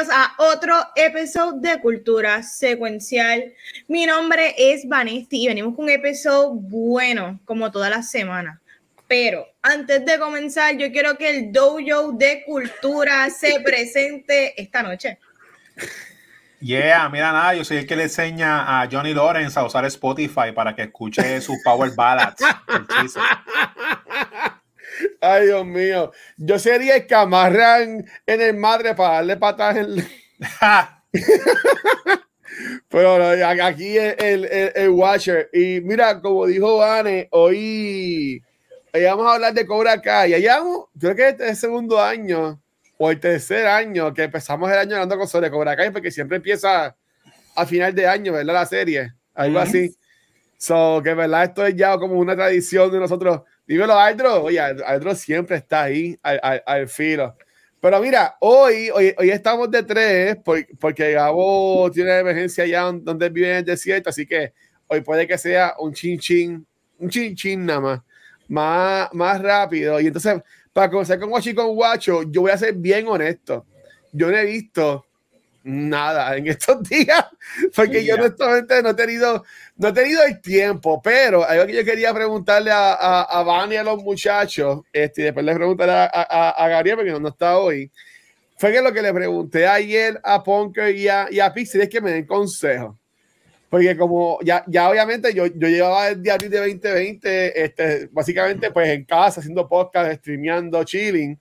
Bienvenidos a otro episodio de Cultura Secuencial. Mi nombre es Vanesti y venimos con un episodio bueno, como todas las semanas. Pero antes de comenzar, yo quiero que el dojo de cultura se presente esta noche. Yeah, mira nada, yo soy el que le enseña a Johnny Lawrence a usar Spotify para que escuche sus power ballads. Ay, Dios mío. Yo sería el que amarran en el madre para darle patas en... Pero aquí el, el, el, Watcher. Y mira, como dijo Anne, hoy, hoy, vamos a hablar de Cobra Kai. Ya llevamos, creo que este es el segundo año o el tercer año que empezamos el año hablando con sobre Cobra Kai, porque siempre empieza a final de año, ¿verdad? La serie, algo así. So, que verdad, esto es ya como una tradición de nosotros Dímelo, Aldro. Oye, Aldro siempre está ahí al, al, filo. Pero mira, hoy, hoy, hoy estamos de tres porque Gabo tiene emergencia allá donde vive en el desierto, así que hoy puede que sea un chin chin, un chin chin nada más, más, más rápido. Y entonces, para comenzar con Guachi con Guacho, yo voy a ser bien honesto. Yo no he visto nada en estos días, porque yo honestamente no he tenido, no he tenido el tiempo, pero algo que yo quería preguntarle a, a, a Vani a los muchachos, este, y después les preguntaré a, a, a, Gabriel, porque no, está hoy, fue que lo que le pregunté ayer a Punker y a, y a Pixie es que me den consejo. Porque como ya, ya obviamente yo, yo llevaba el diario de 2020, este, básicamente pues en casa, haciendo podcast, streameando, chilling,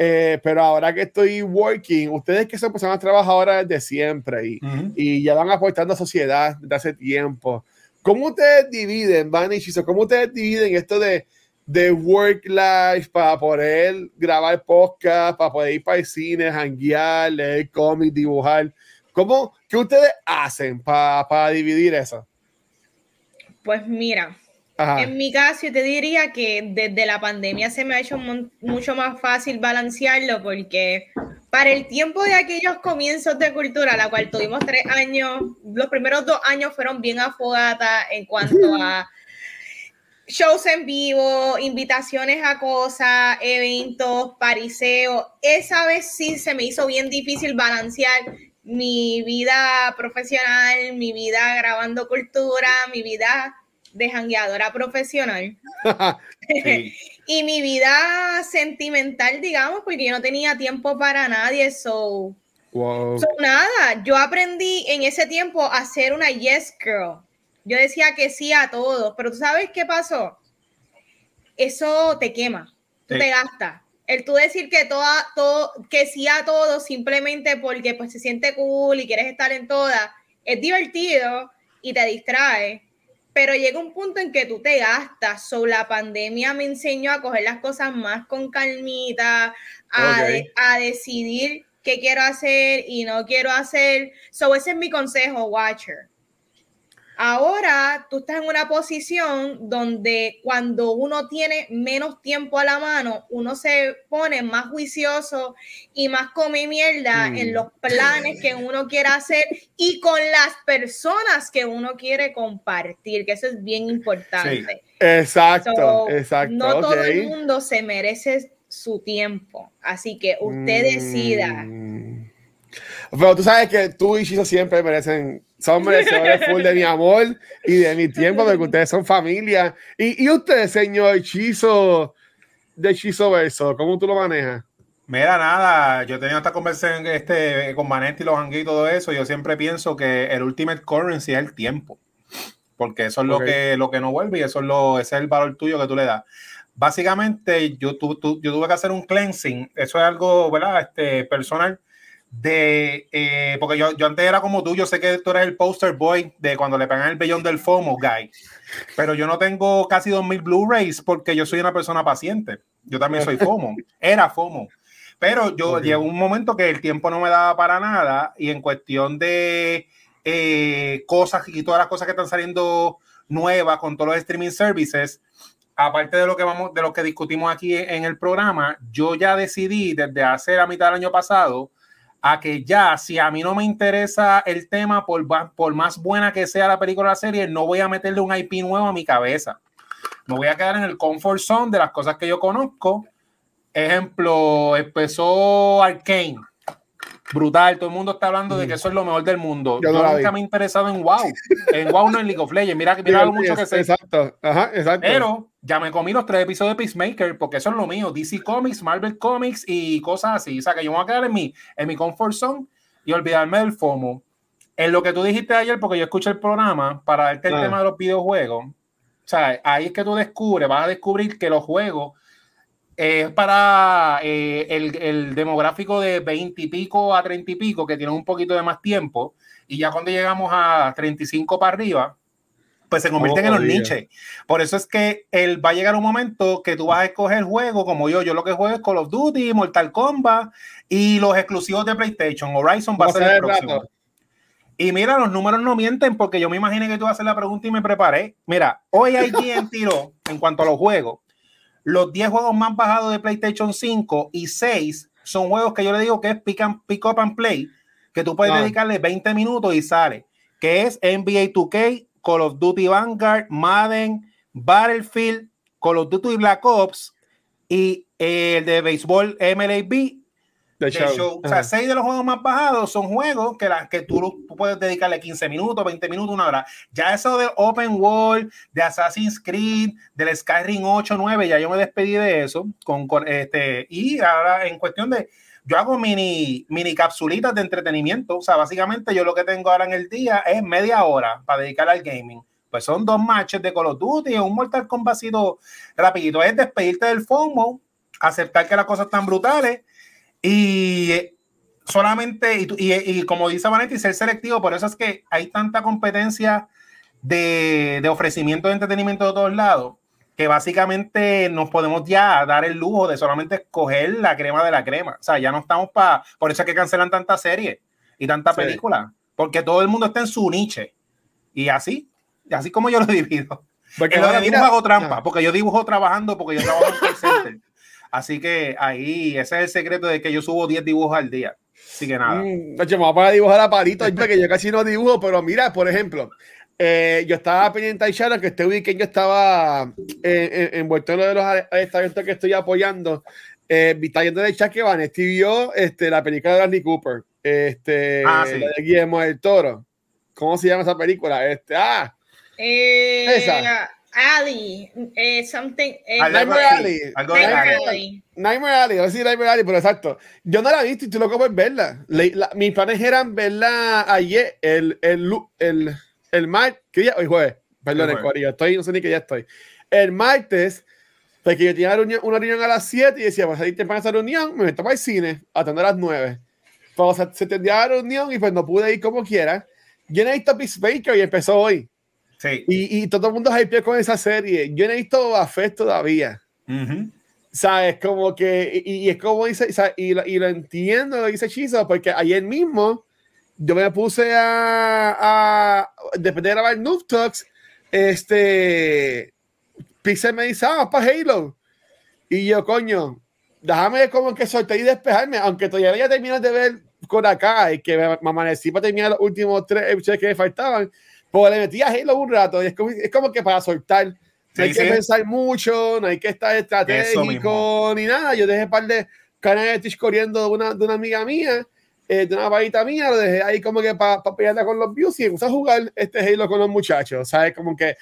eh, pero ahora que estoy working, ustedes que son personas trabajadoras desde siempre y, y ya van aportando a sociedad desde hace tiempo, ¿cómo ustedes dividen, Van y cómo ustedes dividen esto de, de work life para poder grabar podcast, para poder ir para el cine, hanguear, leer cómics, dibujar? ¿Cómo, ¿Qué ustedes hacen para, para dividir eso? Pues mira, en mi caso, yo te diría que desde la pandemia se me ha hecho mucho más fácil balancearlo porque para el tiempo de aquellos comienzos de cultura, la cual tuvimos tres años, los primeros dos años fueron bien afogatas en cuanto a shows en vivo, invitaciones a cosas, eventos, pariseos. Esa vez sí se me hizo bien difícil balancear mi vida profesional, mi vida grabando cultura, mi vida de jangueadora profesional. y mi vida sentimental, digamos, porque yo no tenía tiempo para nadie, so, nada, yo aprendí en ese tiempo a ser una yes girl. Yo decía que sí a todos, pero tú sabes qué pasó? Eso te quema, tú te gastas. El tú decir que toda, todo, que sí a todos simplemente porque pues se siente cool y quieres estar en todas, es divertido y te distrae pero llega un punto en que tú te gastas. So, la pandemia me enseñó a coger las cosas más con calmita, a, a decidir qué quiero hacer y no quiero hacer. So, ese es mi consejo, Watcher. Ahora tú estás en una posición donde cuando uno tiene menos tiempo a la mano, uno se pone más juicioso y más come mierda en mm. los planes que uno quiere hacer y con las personas que uno quiere compartir, que eso es bien importante. Exacto, exacto. No todo el mundo se merece su tiempo, así que usted decida. Mm. Pero tú sabes que tú y Chiso siempre merecen son merecedores full de mi amor y de mi tiempo, porque ustedes son familia. Y, y usted, señor hechizo de hechizo verso, ¿cómo tú lo manejas? Mira, nada, yo he tenido esta conversación este, con Vanetti y los hanguitos y todo eso. Yo siempre pienso que el ultimate currency es el tiempo, porque eso es lo, que, lo que no vuelve y eso es, lo, ese es el valor tuyo que tú le das. Básicamente, yo, tu, yo tuve que hacer un cleansing, eso es algo, ¿verdad? Este, personal de, eh, porque yo, yo antes era como tú, yo sé que tú eres el poster boy de cuando le pegan el bellón del FOMO, guy, pero yo no tengo casi 2000 Blu-rays porque yo soy una persona paciente, yo también soy FOMO, era FOMO, pero yo llegó un momento que el tiempo no me daba para nada y en cuestión de eh, cosas y todas las cosas que están saliendo nuevas con todos los streaming services, aparte de lo que vamos, de lo que discutimos aquí en el programa, yo ya decidí desde hace la mitad del año pasado a que ya, si a mí no me interesa el tema, por, por más buena que sea la película o la serie, no voy a meterle un IP nuevo a mi cabeza. Me voy a quedar en el comfort zone de las cosas que yo conozco. Ejemplo, empezó Arkane brutal. Todo el mundo está hablando de que eso es lo mejor del mundo. Yo, nunca me he interesado en WoW. En WoW no en League of Legends. Mira, mira lo mucho que sé. Exacto. Ajá, exacto. Pero ya me comí los tres episodios de Peacemaker porque eso es lo mío. DC Comics, Marvel Comics y cosas así. O sea, que yo me voy a quedar en mi, en mi comfort zone y olvidarme del FOMO. En lo que tú dijiste ayer, porque yo escuché el programa para darte el tema de los videojuegos. O sea, ahí es que tú descubres, vas a descubrir que los juegos es para eh, el, demográfico de 20 y pico a 30 y pico, que tiene un poquito de más tiempo, y ya cuando llegamos a 35 para arriba, pues se convierten en los niches. Por eso es que él va a llegar un momento que tú vas a escoger juego como yo. Yo lo que juego es Call of Duty, Mortal Kombat y los exclusivos de PlayStation. Horizon va a ser el próximo. Y mira, los números no mienten porque yo me imaginé que tú vas a hacer la pregunta y me preparé. Mira, hoy hay quien tiró en cuanto a los juegos los 10 juegos más bajados de PlayStation 5 y 6 son juegos que yo le digo que es pick, pick up and play, que tú puedes ah. dedicarle 20 minutos y sale, que es NBA 2K, Call of Duty Vanguard, Madden, Battlefield, Call of Duty Black Ops y el de béisbol MLB show. O sea, seis de los juegos más bajados son juegos que, la, que tú, puedes dedicarle 15 minutos, 20 minutos, una hora. Ya eso de Open World, de Assassin's Creed, del Skyrim 8, 9, ya yo me despedí de eso. Con, este, y ahora en cuestión de, yo hago mini, mini capsulitas de entretenimiento. O sea, básicamente yo lo que tengo ahora en el día es media hora para dedicar al gaming. Pues son dos matches de Call of Duty y un Mortal Kombat rapidito. Es despedirte del FOMO, aceptar que las cosas están brutales y solamente, y, y, como dice Vanetti, ser selectivo, por eso es que hay tanta competencia de, de, ofrecimiento de entretenimiento de todos lados, que básicamente nos podemos ya dar el lujo de solamente escoger la crema de la crema. O sea, ya no estamos para, por eso es que cancelan tantas series y tantas películas, porque todo el mundo está en su niche. Y así, así como yo lo divido. Porque lo de dibujo hago trampa, porque yo dibujo trabajando, porque yo trabajo en center. Así que ahí, ese es el secreto de que yo subo 10 dibujos al día. Así que nada. Mm, me voy a dibujar a palito, que yo casi no dibujo, pero mira, por ejemplo, eh, yo estaba pendiente a Sharon, que este weekend yo estaba envuelto en lo de los estamentos que estoy apoyando. Eh, está viendo en el chat que Van vio este, la película de Andy Cooper, este, ah, de Guillermo del Toro. ¿Cómo se llama esa película? Este, ah, eh, esa. Ali, eh, something. Eh, Nightmare Alley. Nightmare Alley. Nightmare Alley, a ver si Nightmare Alley, pero exacto. Yo no la he visto y tú lo puedes verla. mis planes eran verla ayer, el, el, el, el martes, ¿qué día? Hoy jueves. Perdón, el estoy, no sé ni qué día estoy. El martes, porque yo tenía una reunión, una reunión a las 7 y decía, pues salir temprano a esa reunión, me meto para el cine, atender a las 9. Pues se, se tendía la reunión y pues no pude ir como quiera. Yo no he visto Peacemaker y empezó hoy. Y, y, todo el mundo hypeó con esa serie. Yo no he visto a Fest todavía. ¿Sabes? Como que, y, es como dice, y, lo, y, lo, entiendo lo dice Chizo, porque ayer mismo yo me puse a, a después de grabar Noob Talks, este, Pixel me dice, ah, para Halo. Y yo, coño, déjame como que soltar y despejarme, aunque todavía ya terminas de ver con acá y que me, me amanecí para terminar los últimos tres episodios que me faltaban pues le metí a Halo un rato y es como, es como que para soltar. No hay que pensar mucho, no hay que estar estratégico ni nada. Yo dejé un par de canales de Twitch corriendo de una, de una amiga mía, eh, de una paita mía, lo dejé ahí como que para pa pelearla con los views y empecé a jugar este Halo con los muchachos, ¿sabes? Como que.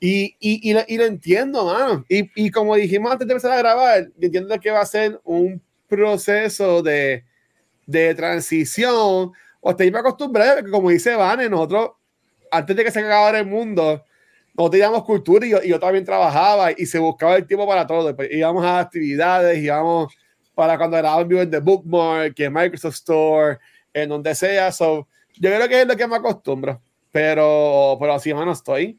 Y, y, y, lo, y lo, entiendo, mano. Y, como dijimos antes de empezar a grabar, entiendo que va a ser un proceso de, de transición. O estoy acostumbrado, como dice Vane, nosotros antes de que se acabara el mundo, nosotros teníamos cultura y yo, y yo, también trabajaba y se buscaba el tiempo para todo. Íbamos a actividades, íbamos para cuando grabamos vivo en The Bookmark, en Microsoft Store, en donde sea. So, yo creo que es lo que me acostumbro, pero, pero así, no estoy.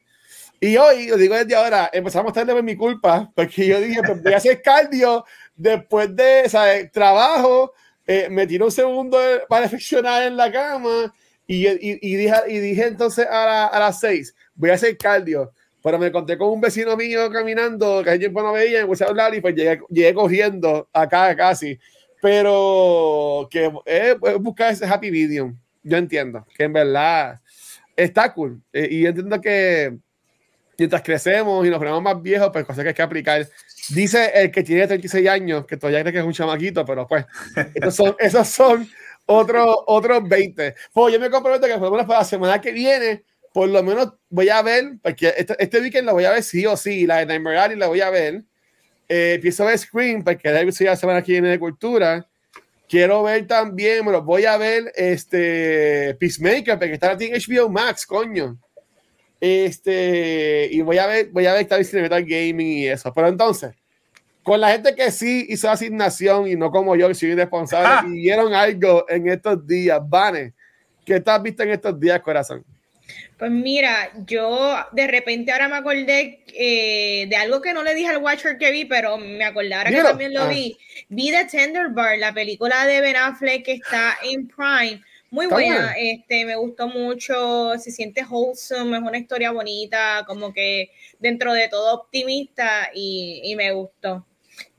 Y hoy, lo digo desde ahora, empezamos tarde por mi culpa, porque yo dije, pues voy a hacer cardio después de o sea, trabajo, eh, me tiro un segundo para reflexionar en la cama y, y, dije, y dije entonces a, a las seis, voy a hacer cardio. Pero me conté con un vecino mío caminando, que hace tiempo no veía, me puse a hablar y pues llegué, llegué cogiendo acá casi. Pero que es, buscar ese happy medium. Yo entiendo que en verdad está cool. Eh, y entiendo que mientras crecemos y nos ponemos más viejos, pues cosas que hay que aplicar. Dice el que tiene 36 años, que todavía cree que es un chamaquito, pero pues, esos son, esos son otros otros 20. Pues yo me comprometo que por lo menos para la semana que viene, por lo menos voy a ver, porque este, este weekend lo voy a ver sí o sí, la de Nightmare Alley la voy a ver. Eh, empiezo a ver Scream, porque la la semana que viene de cultura. Quiero ver también, bueno, voy a ver este Peacemaker, porque está en HBO Max, coño. Este, y voy a ver, voy a ver esta vez Metal Gaming y eso. Pero entonces, con la gente que sí hizo asignación y no como yo, que soy irresponsable, y vieron algo en estos días, Vane, ¿qué estás visto en estos días, corazón? Pues mira, yo de repente ahora me acordé eh, de algo que no le dije al Watcher que vi, pero me acordé ahora que también lo ah. vi. Vi The Tender Bar, la película de Ben Affleck que está en Prime. Muy buena, este, me gustó mucho, se siente wholesome, es una historia bonita, como que dentro de todo optimista y, me gustó.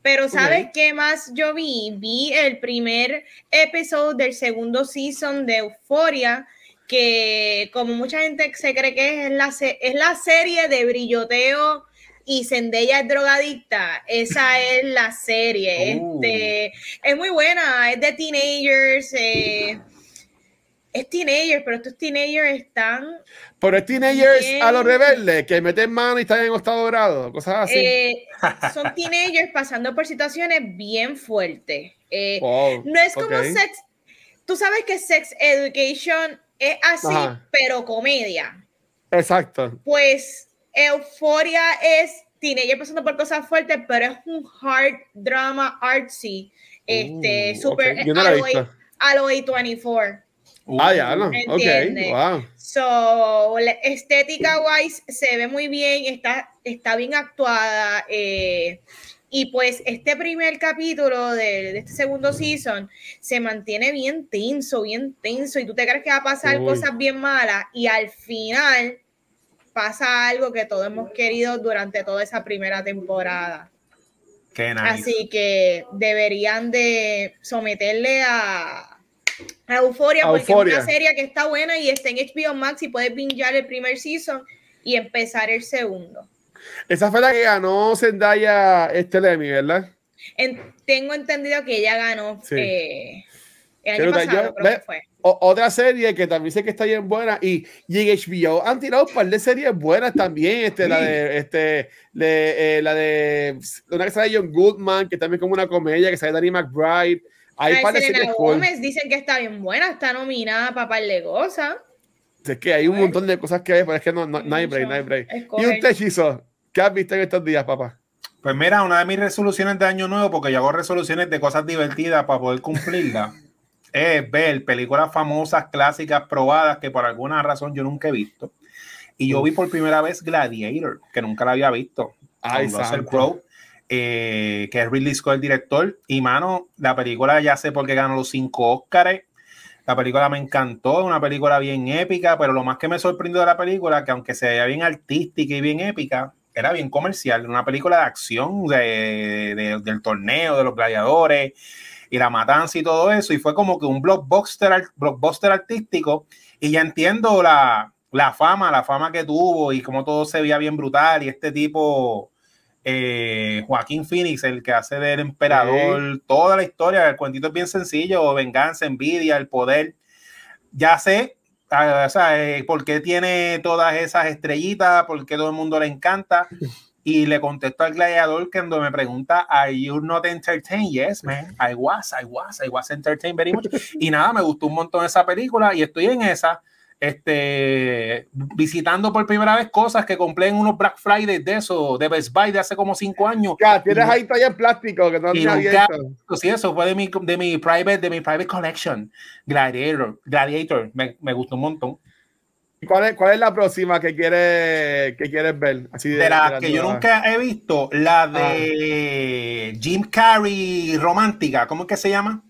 Pero ¿sabes qué más yo vi? Vi el primer episodio del segundo season de Euphoria, que como mucha gente se cree que es la, es la serie de brilloteo y Zendaya es drogadicta, esa es la serie. Oh. Este, es muy buena, es de teenagers. Eh, es teenagers, pero estos teenagers están. Pero es teenagers a los rebeldes que meten mano y están en estado grado, cosas así. Eh, son teenagers pasando por situaciones bien fuertes. Eh, no es como sex. Tú sabes que Sex Education es así, pero comedia. Exacto. Pues Euforia es teenager pasando por cosas fuertes, pero es un hard drama artsy. Este, uh, super. A lo 24 ah, ya, no. Ok, wow. So, estética wise se ve muy bien, está, está bien actuada. Eh, y pues este primer capítulo de, este segundo season se mantiene bien tenso, bien tenso. Y tú te crees que va a pasar cosas bien malas. Y al final pasa algo que todos hemos querido durante toda esa primera temporada. Qué nice. Así que deberían de someterle a, a Euforia, porque es una serie que está buena y está en HBO Max y puedes bingear el primer season y empezar el segundo. Esa fue la que ganó Zendaya este Emmy, ¿verdad? tengo entendido que ella ganó eh, el año pasado, creo que fue. otra serie que también sé que está bien buena y, y en HBO han tirado un par de series buenas también, este, la de este, de, eh, la de una que sale John Goodman, que también como una comedia, que sale Danny McBride. Hay para Selena Gómez dicen que está bien buena, está nominada para par de cosas. Es que hay un montón de cosas que hay, pero es que no, no, hay break, no hay break. ¿Y un techizo? ¿Qué has visto en estos días, papá? Pues mira, una de mis resoluciones de año nuevo, porque yo hago resoluciones de cosas divertidas para poder cumplirlas, es ver películas famosas, clásicas, probadas, que por alguna razón yo nunca he visto. Y yo vi por primera vez Gladiator, que nunca la había visto. Ay, Crowe eh, que es Ridley Scott el director. Y mano, la película ya sé por qué ganó los cinco Oscars. La película me encantó, una película bien épica, pero lo más que me sorprendió de la película, que aunque se veía bien artística y bien épica, era bien comercial, una película de acción de, del torneo, de los gladiadores y la matanza y todo eso, y fue como que un blockbuster, blockbuster artístico, y ya entiendo la, la fama, la fama que tuvo y cómo todo se veía bien brutal, y este tipo eh, Joaquín Phoenix, el que hace del emperador, toda la historia, el cuentito es bien sencillo, venganza, envidia, el poder. Ya sé, o sea, eh, por qué tiene todas esas estrellitas, por qué todo el mundo le encanta. Y le contesto al gladiador cuando me pregunta, ¿Are you not entertained? Yes, man. I was, I was, I was entertained very much. Y nada, me gustó un montón esa película y estoy en esa este, visitando por primera vez cosas que compré en unos Black Friday de eso, de Best Buy de hace como cinco años. Ya, tienes ahí todavía en plástico que no y nunca, pues sí, eso fue de mi, de mi private, de mi private collection. Gladiator, Gladiator, me, me gustó un montón. ¿Cuál es, ¿Cuál es la próxima que quieres, que quieres ver? Así de, la que yo nunca he visto, la de ah. Jim Carrey romántica, ¿cómo es que se llama?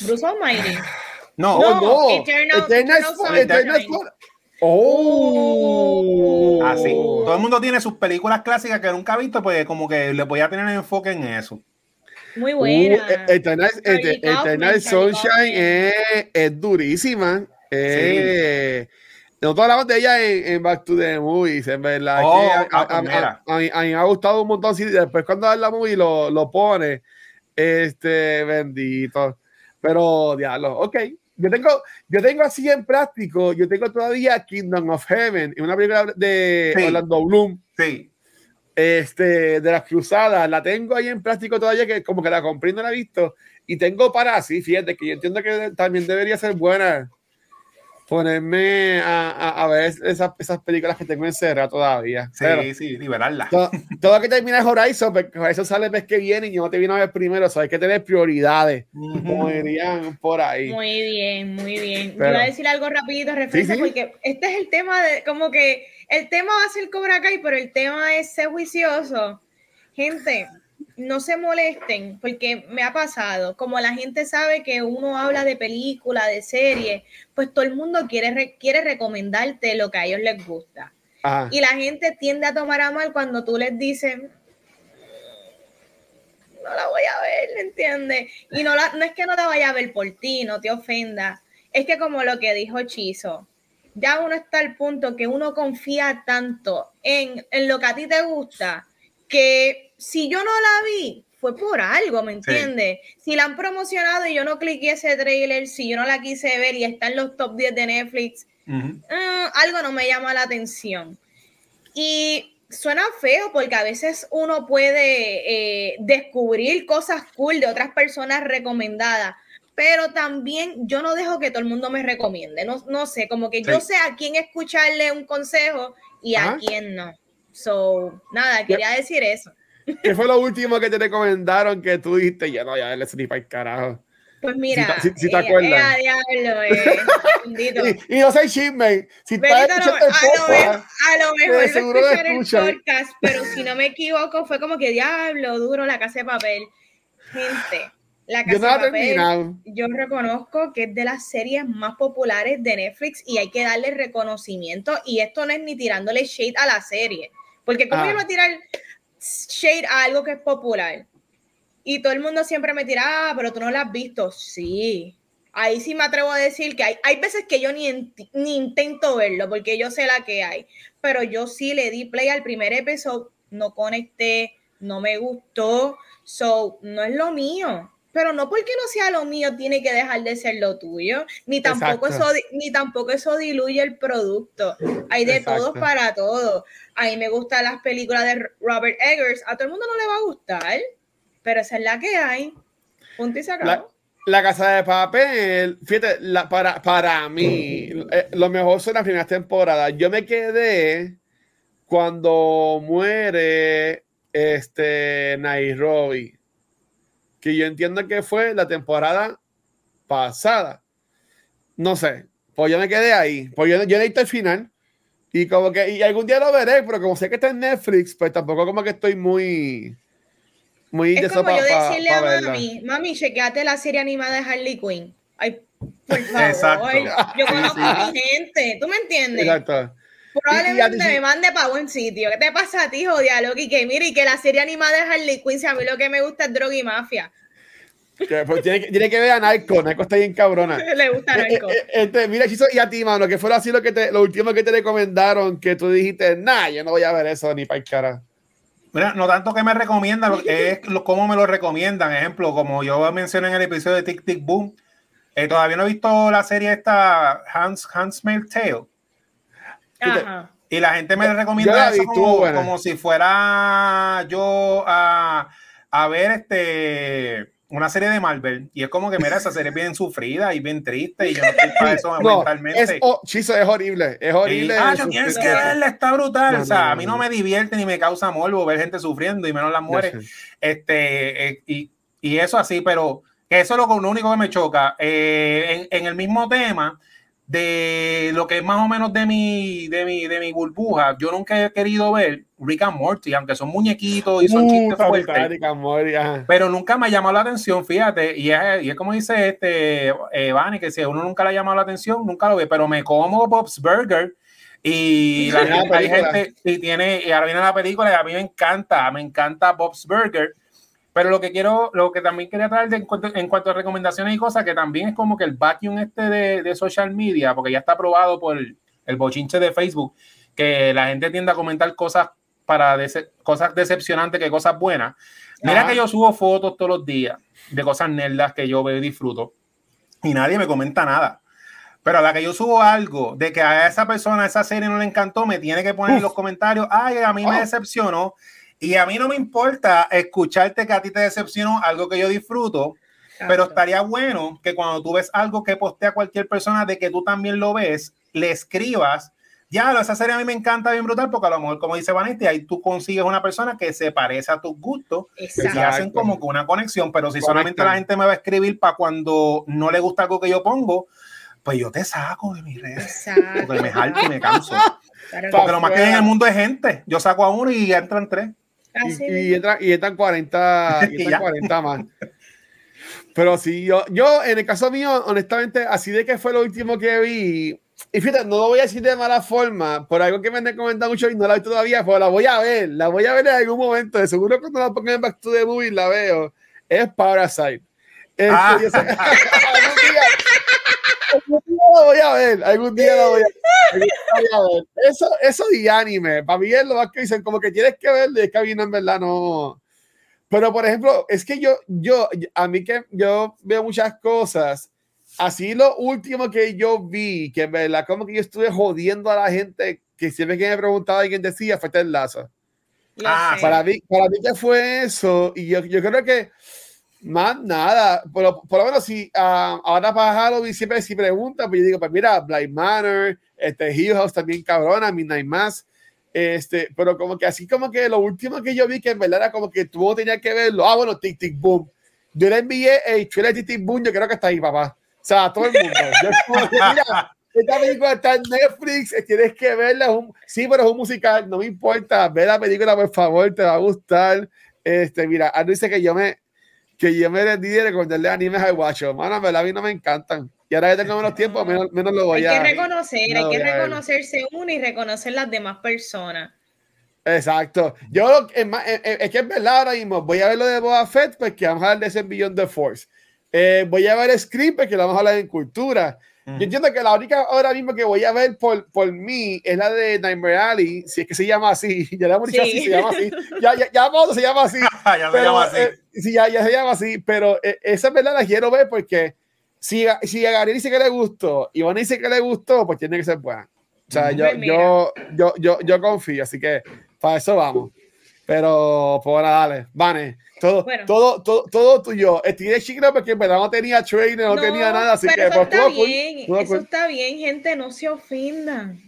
Bruce Almighty. No, no, Eternal, Eternal, Oh. Así. Todo el mundo tiene sus películas clásicas que nunca ha visto, pues como que le voy a tener enfoque en eso. Muy buena. Uh, Eternal, Sunshine es, durísima. Eh, nosotros hablamos de ella en, Back to the Movies, en verdad. Oh, ah, pues a, mí, me ha gustado un montón. después cuando la movie lo, lo pone, este, bendito. Pero, diablo, ok. Yo tengo, yo tengo así en práctico, yo tengo todavía Kingdom of Heaven, una película de Orlando Bloom. Sí. Este, de las cruzadas, la tengo ahí en plástico todavía, que como que la compré y no la he visto. Y tengo para así, fíjate, que yo entiendo que también debería ser buena ponerme a, a, ver esas, esas, películas que tengo en Serra todavía. Sí, sí, liberarla. Todo, todo, que termina Horizon, porque Horizon sale el mes que viene y yo no te vino a ver primero, o sea, hay que tener prioridades, como dirían por ahí. Muy bien, muy bien. Pero, Voy a decir algo rapidito referente, porque este es el tema de, como que el tema va a ser Cobra Kai, pero el tema es ser juicioso. Gente, no se molesten, porque me ha pasado, como la gente sabe que uno habla de película, de serie, pues todo el mundo quiere, quiere recomendarte lo que a ellos les gusta. Y la gente tiende a tomar a mal cuando tú les dices, no la voy a ver, ¿me entiendes? Y no, la, no es que no la vaya a ver por ti, no te ofenda, es que como lo que dijo Chizo, ya uno está al punto que uno confía tanto en, en lo que a ti te gusta, que si yo no la vi, fue por algo, ¿me entiendes? Si la han promocionado y yo no cliqué ese trailer, si yo no la quise ver y está en los top 10 de Netflix, eh, algo no me llama la atención. Y suena feo porque a veces uno puede eh, descubrir cosas cool de otras personas recomendadas, pero también yo no dejo que todo el mundo me recomiende. No, no sé, como que yo sé a quién escucharle un consejo y a quién no. So, nada, quería decir eso. ¿Qué fue lo último que te recomendaron que tú dijiste? Ya no, ya le ni para el carajo. Pues mira, si, si, te acuerdas. diablo, eh, y, y, no soy chisme. Si Benito, a, lo, a lo mejor pues seguro escuchar el podcast, pero si no me equivoco, fue como que diablo, duro la casa de papel. Gente, la casa de papel, yo reconozco que es de las series más populares de Netflix y hay que darle reconocimiento. Y esto no es ni tirándole shade a la serie. Porque como ah. yo no tirar shade a algo que es popular. Y todo el mundo siempre me tira, ah, pero tú no la has visto. Sí. Ahí sí me atrevo a decir que hay, hay veces que yo ni, ni intento verlo porque yo sé la que hay. Pero yo sí le di play al primer episodio, no conecté, no me gustó. So, no es lo mío pero no porque no sea lo mío tiene que dejar de ser lo tuyo, ni tampoco, eso, ni tampoco eso diluye el producto. Hay de todos para todos. A mí me gustan las películas de Robert Eggers, a todo el mundo no le va a gustar, pero esa es la que hay. Punto y se acabó. La, casa de papel, fíjate, para, para mí, eh, lo mejor son las primeras temporadas. Yo me quedé cuando muere este Nairobi que yo entiendo que fue la temporada pasada. No sé, pues yo me quedé ahí, pues yo, yo leí el final y como que, y algún día lo veré, pero como sé que está en Netflix, pues tampoco como que estoy muy... Muy es como yo decirle a mami, mami, chequeate la serie animada de Harley Quinn. Ay, por favor, yo conozco a mi gente, ¿tú me entiendes? Exacto. Probablemente me mande para buen sitio. ¿Qué te pasa a ti, jodida Loki? Que mire, y que la serie animada de Harley Quinn, si a mí lo que me gusta es droga y mafia. pues, tiene, que, tiene, que ver a Narco, Narco está bien cabrona. Le gusta eh, Narco. Eh, este, mira, Chiso, y a ti, mano, que fue así lo que te, lo último que te recomendaron, que tú dijiste, nah, yo no voy a ver eso ni para el cara. Mira, no tanto que me recomiendan, es cómo me lo recomiendan. Ejemplo, como yo mencioné en el episodio de Tic Tic Boom, eh, todavía no he visto la serie esta Hans, Hans Tale. Y la gente me recomienda eso como, si fuera yo a, a, ver este una serie de Marvel. Y es como que, mira, esa serie es bien sufrida y bien triste. Y yo no estoy para eso mentalmente. Es, es horrible. Es horrible. ah, yo tienes que verla, está brutal. o sea, a mí no me divierte ni me causa morbo ver gente sufriendo y menos las mujeres. Este, eh, y, y, eso así, pero eso es lo, único que me choca. Eh, en, en el mismo tema de lo que es más o menos de mi, de mi, de mi burbuja, yo nunca he querido ver Rick and Morty, aunque son muñequitos y son uh, chistes fuertes. Pero nunca me ha llamado la atención, fíjate, y es, y es como dice este eh, que si a uno nunca le ha llamado la atención, nunca lo ve, pero me como Bob's Burger Y la gente, y tiene, y ahora viene la película y a mí me encanta, me encanta Bob's Burger. Pero lo que quiero, lo que también quería traer en, cuanto, en cuanto a recomendaciones y cosas, que también es como que el vacuum este de, de social media, porque ya está aprobado por el, el, bochinche de Facebook, que la gente tiende a comentar cosas para cosas decepcionantes que cosas buenas. Mira que yo subo fotos todos los días de cosas nerdas que yo veo y disfruto y nadie me comenta nada. Pero a la que yo subo algo de que a esa persona esa serie no le encantó, me tiene que poner en los comentarios, ay, a mí me oh. decepcionó. Y a mí no me importa escucharte que a ti te decepcionó algo que yo disfruto, pero estaría bueno que cuando tú ves algo que postea cualquier persona de que tú también lo ves, le escribas ya, esa serie a mí me encanta bien brutal porque a lo mejor, como dice Vanessa, ahí tú consigues una persona que se parece a tus gustos y hacen como que una conexión, pero si solamente la gente me va a escribir para cuando no le gusta algo que yo pongo, pues yo te saco de mis redes. Porque me jalto y me canso. porque lo más que hay en el mundo es gente. Yo saco a uno y entran tres. Y, entran, y entran 40, y entran 40 más. Pero sí, yo, yo en el caso mío, honestamente, así de que fue lo último que vi, y fíjate, no lo voy a decir de mala forma, por algo que me han comentado mucho y no la he visto todavía, pero la voy a ver, la voy a ver en algún momento. De seguro cuando la pongan en Back to the Movie la veo. Es Parasite. Este, ah. algún, día, algún día la voy a ver, algún día la voy a, ver. Eso, eso y anime, para mí es lo más que dicen, como que tienes que verlo, es que a mí no, en verdad no. Pero por ejemplo, es que yo, yo, a mí que yo veo muchas cosas así lo último que yo vi, que en verdad como que yo estuve jodiendo a la gente que siempre que me preguntaba alguien decía fue el Lazo. Ah, para mí, para mí que fue eso, y yo, yo creo que más nada, por, por lo menos si uh, ahora para Halloween siempre si preguntan, pues yo digo, pues mira, Blind Manor, este Hill House también cabrona, Midnight Mass, este, pero como que así como que lo último que yo vi que en verdad era como que tú tenías que verlo, ah bueno, Tic Tic Boom, yo le envié el trailer Tic Tic Boom, yo creo que está ahí, papá, o sea, todo el mundo. mira, esta película está en Netflix, tienes que verla. Un, sí, pero es un musical, no me importa. Ve la película, por favor, te va a gustar. Este, mira, Ando dice que yo me que yo me rendí de recomendarle animes al guacho. Mano, a mí no me encantan. Y ahora que tengo menos tiempo, menos, menos lo voy a Hay que reconocer, hay que reconocerse uno y reconocer las demás personas. Exacto. Yo, es, es, que es verdad ahora mismo, voy a ver lo de Boba Fett, pues que vamos a hablar de ese Beyond the Force. Eh, voy a ver Scream que la vamos a hablar en cultura. Yo entiendo que la única ahora mismo que voy a ver por, por mí es la de Nightmare Alley, si es que se llama así. Ya le hemos dicho así, se llama así. Ya, ya, ya se llama así. ya se llama así. Eh, sí, ya, ya se llama así. Pero eh, esa verdad la quiero ver porque si, si a Gabriel dice que le gustó y Iván dice que le gustó, pues tiene que ser buena. O sea, yo, yo, yo, yo, yo confío, así que para eso vamos. Pero, pues bueno, dale, Vane. Todo, todo, todo, todo tuyo. Estoy chiquito porque en verdad no tenía trainer, no, tenía nada, así que eso pues, está bien, eso está bien, gente, no se ofendan.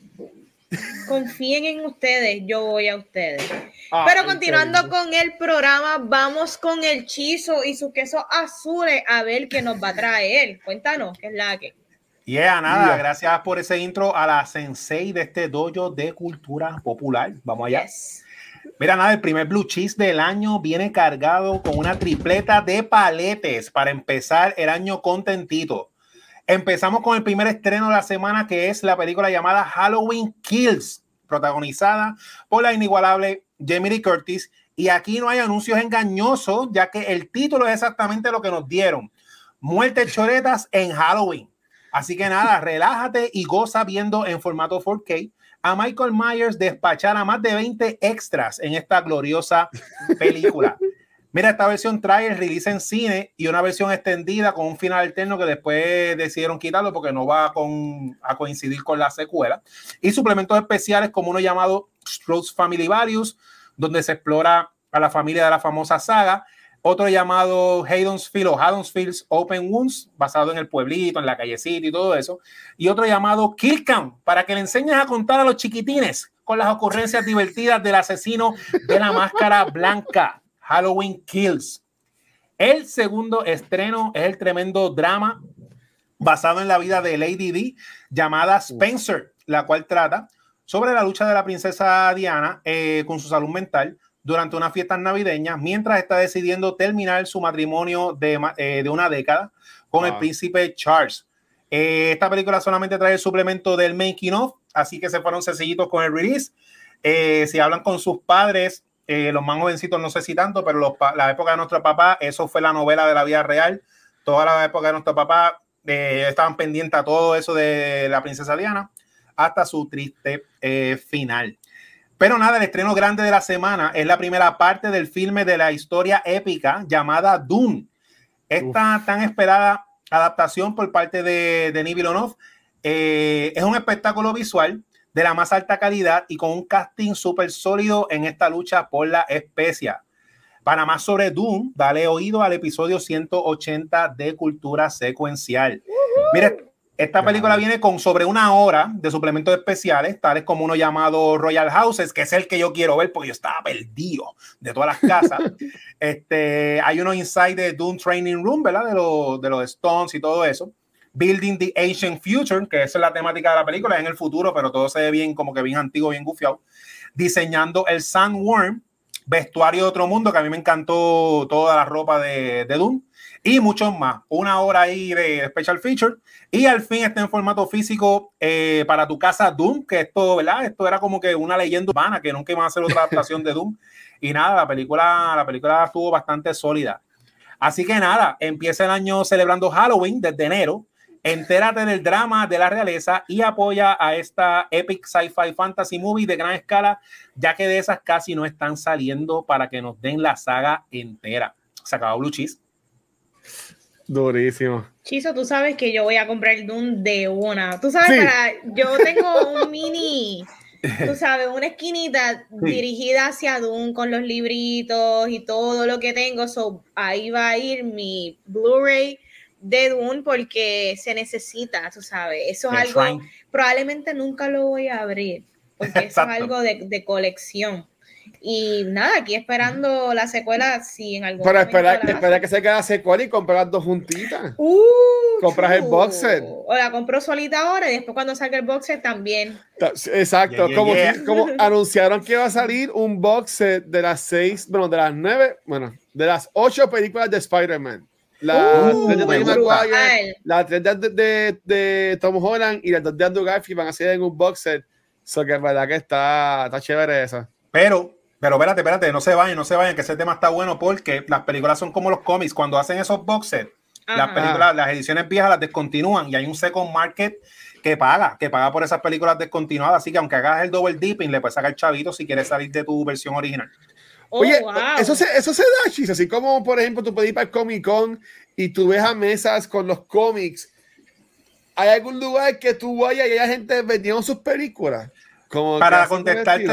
Confíen en ustedes, yo voy a ustedes. Ah, pero continuando con el programa, vamos con el chizo y su queso azules a ver qué nos va a traer. Cuéntanos, ¿qué es la que? Yeah, nada, gracias por ese intro a la sensei de este dojo de cultura popular. Vamos allá. Mira, nada, el primer blue cheese del año viene cargado con una tripleta de paletes para empezar el año contentito. Empezamos con el primer estreno de la semana, que es la película llamada Halloween Kills, protagonizada por la inigualable Jamie Lee Curtis. Y aquí no hay anuncios engañosos, ya que el título es exactamente lo que nos dieron. Muertes choretas en Halloween. Así que nada, relájate y goza viendo en formato 4K a Michael Myers despachar a más de 20 extras en esta gloriosa película. Mira, esta versión trae el release en cine y una versión extendida con un final alterno que después decidieron quitarlo porque no va a coincidir con la secuela. Y suplementos especiales como uno llamado Strokes Family Values, donde se explora a la familia de la famosa saga otro llamado Haddonsfield o Haddonsfield's Open Wounds, basado en el pueblito, en la callecita y todo eso. Y otro llamado Killcam, para que le enseñes a contar a los chiquitines con las ocurrencias divertidas del asesino de la máscara blanca, Halloween Kills. El segundo estreno es el tremendo drama basado en la vida de Lady D, llamada Spencer, la cual trata sobre la lucha de la princesa Diana eh, con su salud mental durante unas fiestas navideñas mientras está decidiendo terminar su matrimonio de, eh, de una década con el príncipe Charles. Eh, esta película solamente trae el suplemento del making of así que se fueron sencillitos con el release. Eh, si hablan con sus padres, eh, los más jovencitos no sé si tanto, pero la época de nuestro papá, eso fue la novela de la vida real. Toda la época de nuestro papá eh, estaban pendientes a todo eso de la princesa Diana hasta su triste final. Pero nada, el estreno grande de la semana es la primera parte del filme de la historia épica llamada Dune. Esta tan esperada adaptación por parte de Denis Villeneuve es un espectáculo visual de la más alta calidad y con un casting súper sólido en esta lucha por la especia. Para más sobre Doom, dale oído al episodio 180 de Cultura Secuencial. Mire, esta película viene con sobre una hora de suplementos especiales, tales como uno llamado Royal Houses, que es el que yo quiero ver porque yo estaba perdido de todas las casas. este, hay unos inside de Doom Training Room, ¿verdad? De, los de los Stones y todo eso. Building the Ancient Future, que esa es la temática de la película, es en el futuro, pero todo se ve bien, como que bien antiguo, bien gufiado. Diseñando el Sandworm, vestuario de otro mundo, que a mí me encantó toda la ropa de, de Doom, y muchos más. Una hora ahí de special feature. Y al fin está en formato físico eh, para tu casa Doom, que esto, ¿verdad? Esto era como que una leyenda urbana, que nunca iban a hacer otra adaptación de Doom. Y nada, la película, la película estuvo bastante sólida. Así que nada, empieza el año celebrando Halloween desde enero Entérate del drama de la realeza y apoya a esta epic sci-fi fantasy movie de gran escala, ya que de esas casi no están saliendo para que nos den la saga entera. Se acabó Blue Cheese. Durísimo. Chiso, tú sabes que yo voy a comprar el Doom de una. Tú sabes, yo tengo un mini, tú sabes, una esquinita dirigida hacia Doom con los libritos y todo lo que tengo. So, ahí va a ir mi Blu-ray de Dune porque se necesita, tú sabes. Eso es algo, probablemente nunca lo voy a abrir, porque eso es algo de, colección. Y nada, aquí esperando la secuela, si en algún Pero espera, espera que se quede la secuela y comprar dos juntitas. Uh, Compras el box set. O la compro solita ahora y después cuando salga el box set también. Exacto, como, como anunciaron que iba a salir un box set de las seis, bueno, de las nueve, bueno, de las ocho películas de Spider-Man. La uh, la 3 de, de, Tom Holland y la 2 de Andrew Garfield van a ser en un box set. So que es verdad que está, está chévere esa. Pero, pero espérate, espérate, no se vayan, no se vayan, que ese tema está bueno porque las películas son como los cómics. Cuando hacen esos box sets, las películas, las ediciones viejas las descontinúan y hay un second market que paga, que paga por esas películas descontinuadas. Así que aunque hagas el double dipping, le puedes sacar chavito si quieres salir de tu versión original. Oh, Oye, eso, se, eso se da, chis, así como por ejemplo tú puedes ir para el Comic Con y tú ves a mesas con los cómics. ¿Hay algún lugar que tú vayas y haya gente vendiendo sus películas? Como para contestarte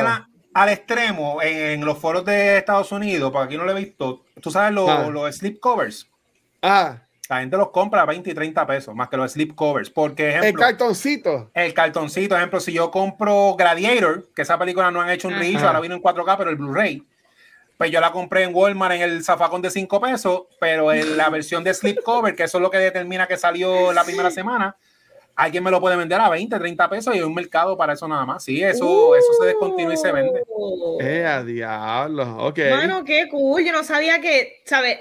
al extremo, en, los foros de Estados Unidos, porque aquí no lo he visto, tú sabes los, ah. los slip covers. Ah. La gente los compra a 20 y 30 pesos, más que los slip covers. Porque, ejemplo, el cartoncito. El cartoncito, ejemplo, si yo compro Gladiator, que esa película no han hecho un reissue, ahora vino en 4K, pero el Blu-ray pues yo la compré en Walmart en el zafacón de 5 pesos, pero en la versión de slipcover, que eso es lo que determina que salió la primera semana, alguien me lo puede vender a 20, 30 pesos y hay un mercado para eso nada más. Sí, eso, eso se descontinúa y se vende. Eh, a diablo, ok. Bueno, qué cool. Yo no sabía que, ¿sabes?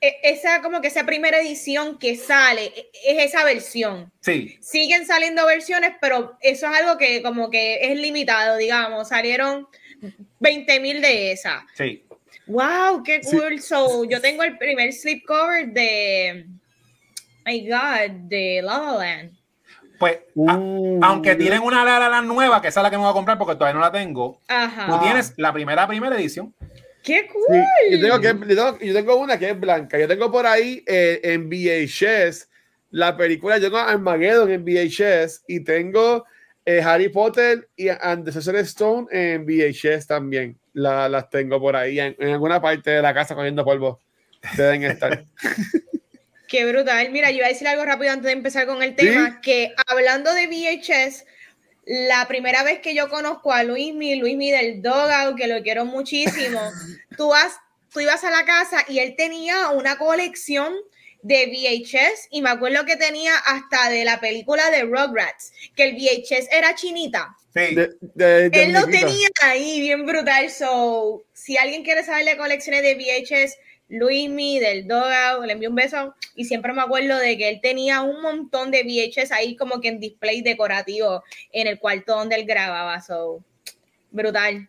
E, esa como que esa primera edición que sale e, es esa versión. Sí. Siguen saliendo versiones, pero eso es algo que como que es limitado, digamos. Salieron 20 mil de esas. Sí. Wow, qué cool. So, yo tengo el primer slipcover de. My God, de La La Land. Pues, uh. aunque tienen una La La Land nueva, que esa es la que me voy a comprar porque todavía no la tengo, Ajá. tú tienes la primera, primera edición. ¡Qué cool! yo, tengo que, yo, tengo, una que es blanca. Yo tengo por ahí eh, en VHS la película, yo tengo Armageddon en VHS y tengo eh, Harry Potter y And the Sorcerer's Stone en VHS también las tengo por ahí en, alguna parte de la casa cogiendo polvo. Deben estar. Qué brutal. Mira, yo iba a decir algo rápido antes de empezar con el tema, que hablando de VHS, la primera vez que yo conozco a Luismi, Luismi del Dogout, que lo quiero muchísimo, tú, vas, tú ibas a la casa y él tenía una colección de VHS y me acuerdo que tenía hasta de la película de Rugrats, que el VHS era chinita. Sí. Él lo tenía ahí, bien brutal. So, si alguien quiere saber de colecciones de VHS, Luismi del Dogout, le envío un beso y siempre me acuerdo de que él tenía un montón de VHS ahí como que en display decorativo en el cuarto donde él grababa, so brutal.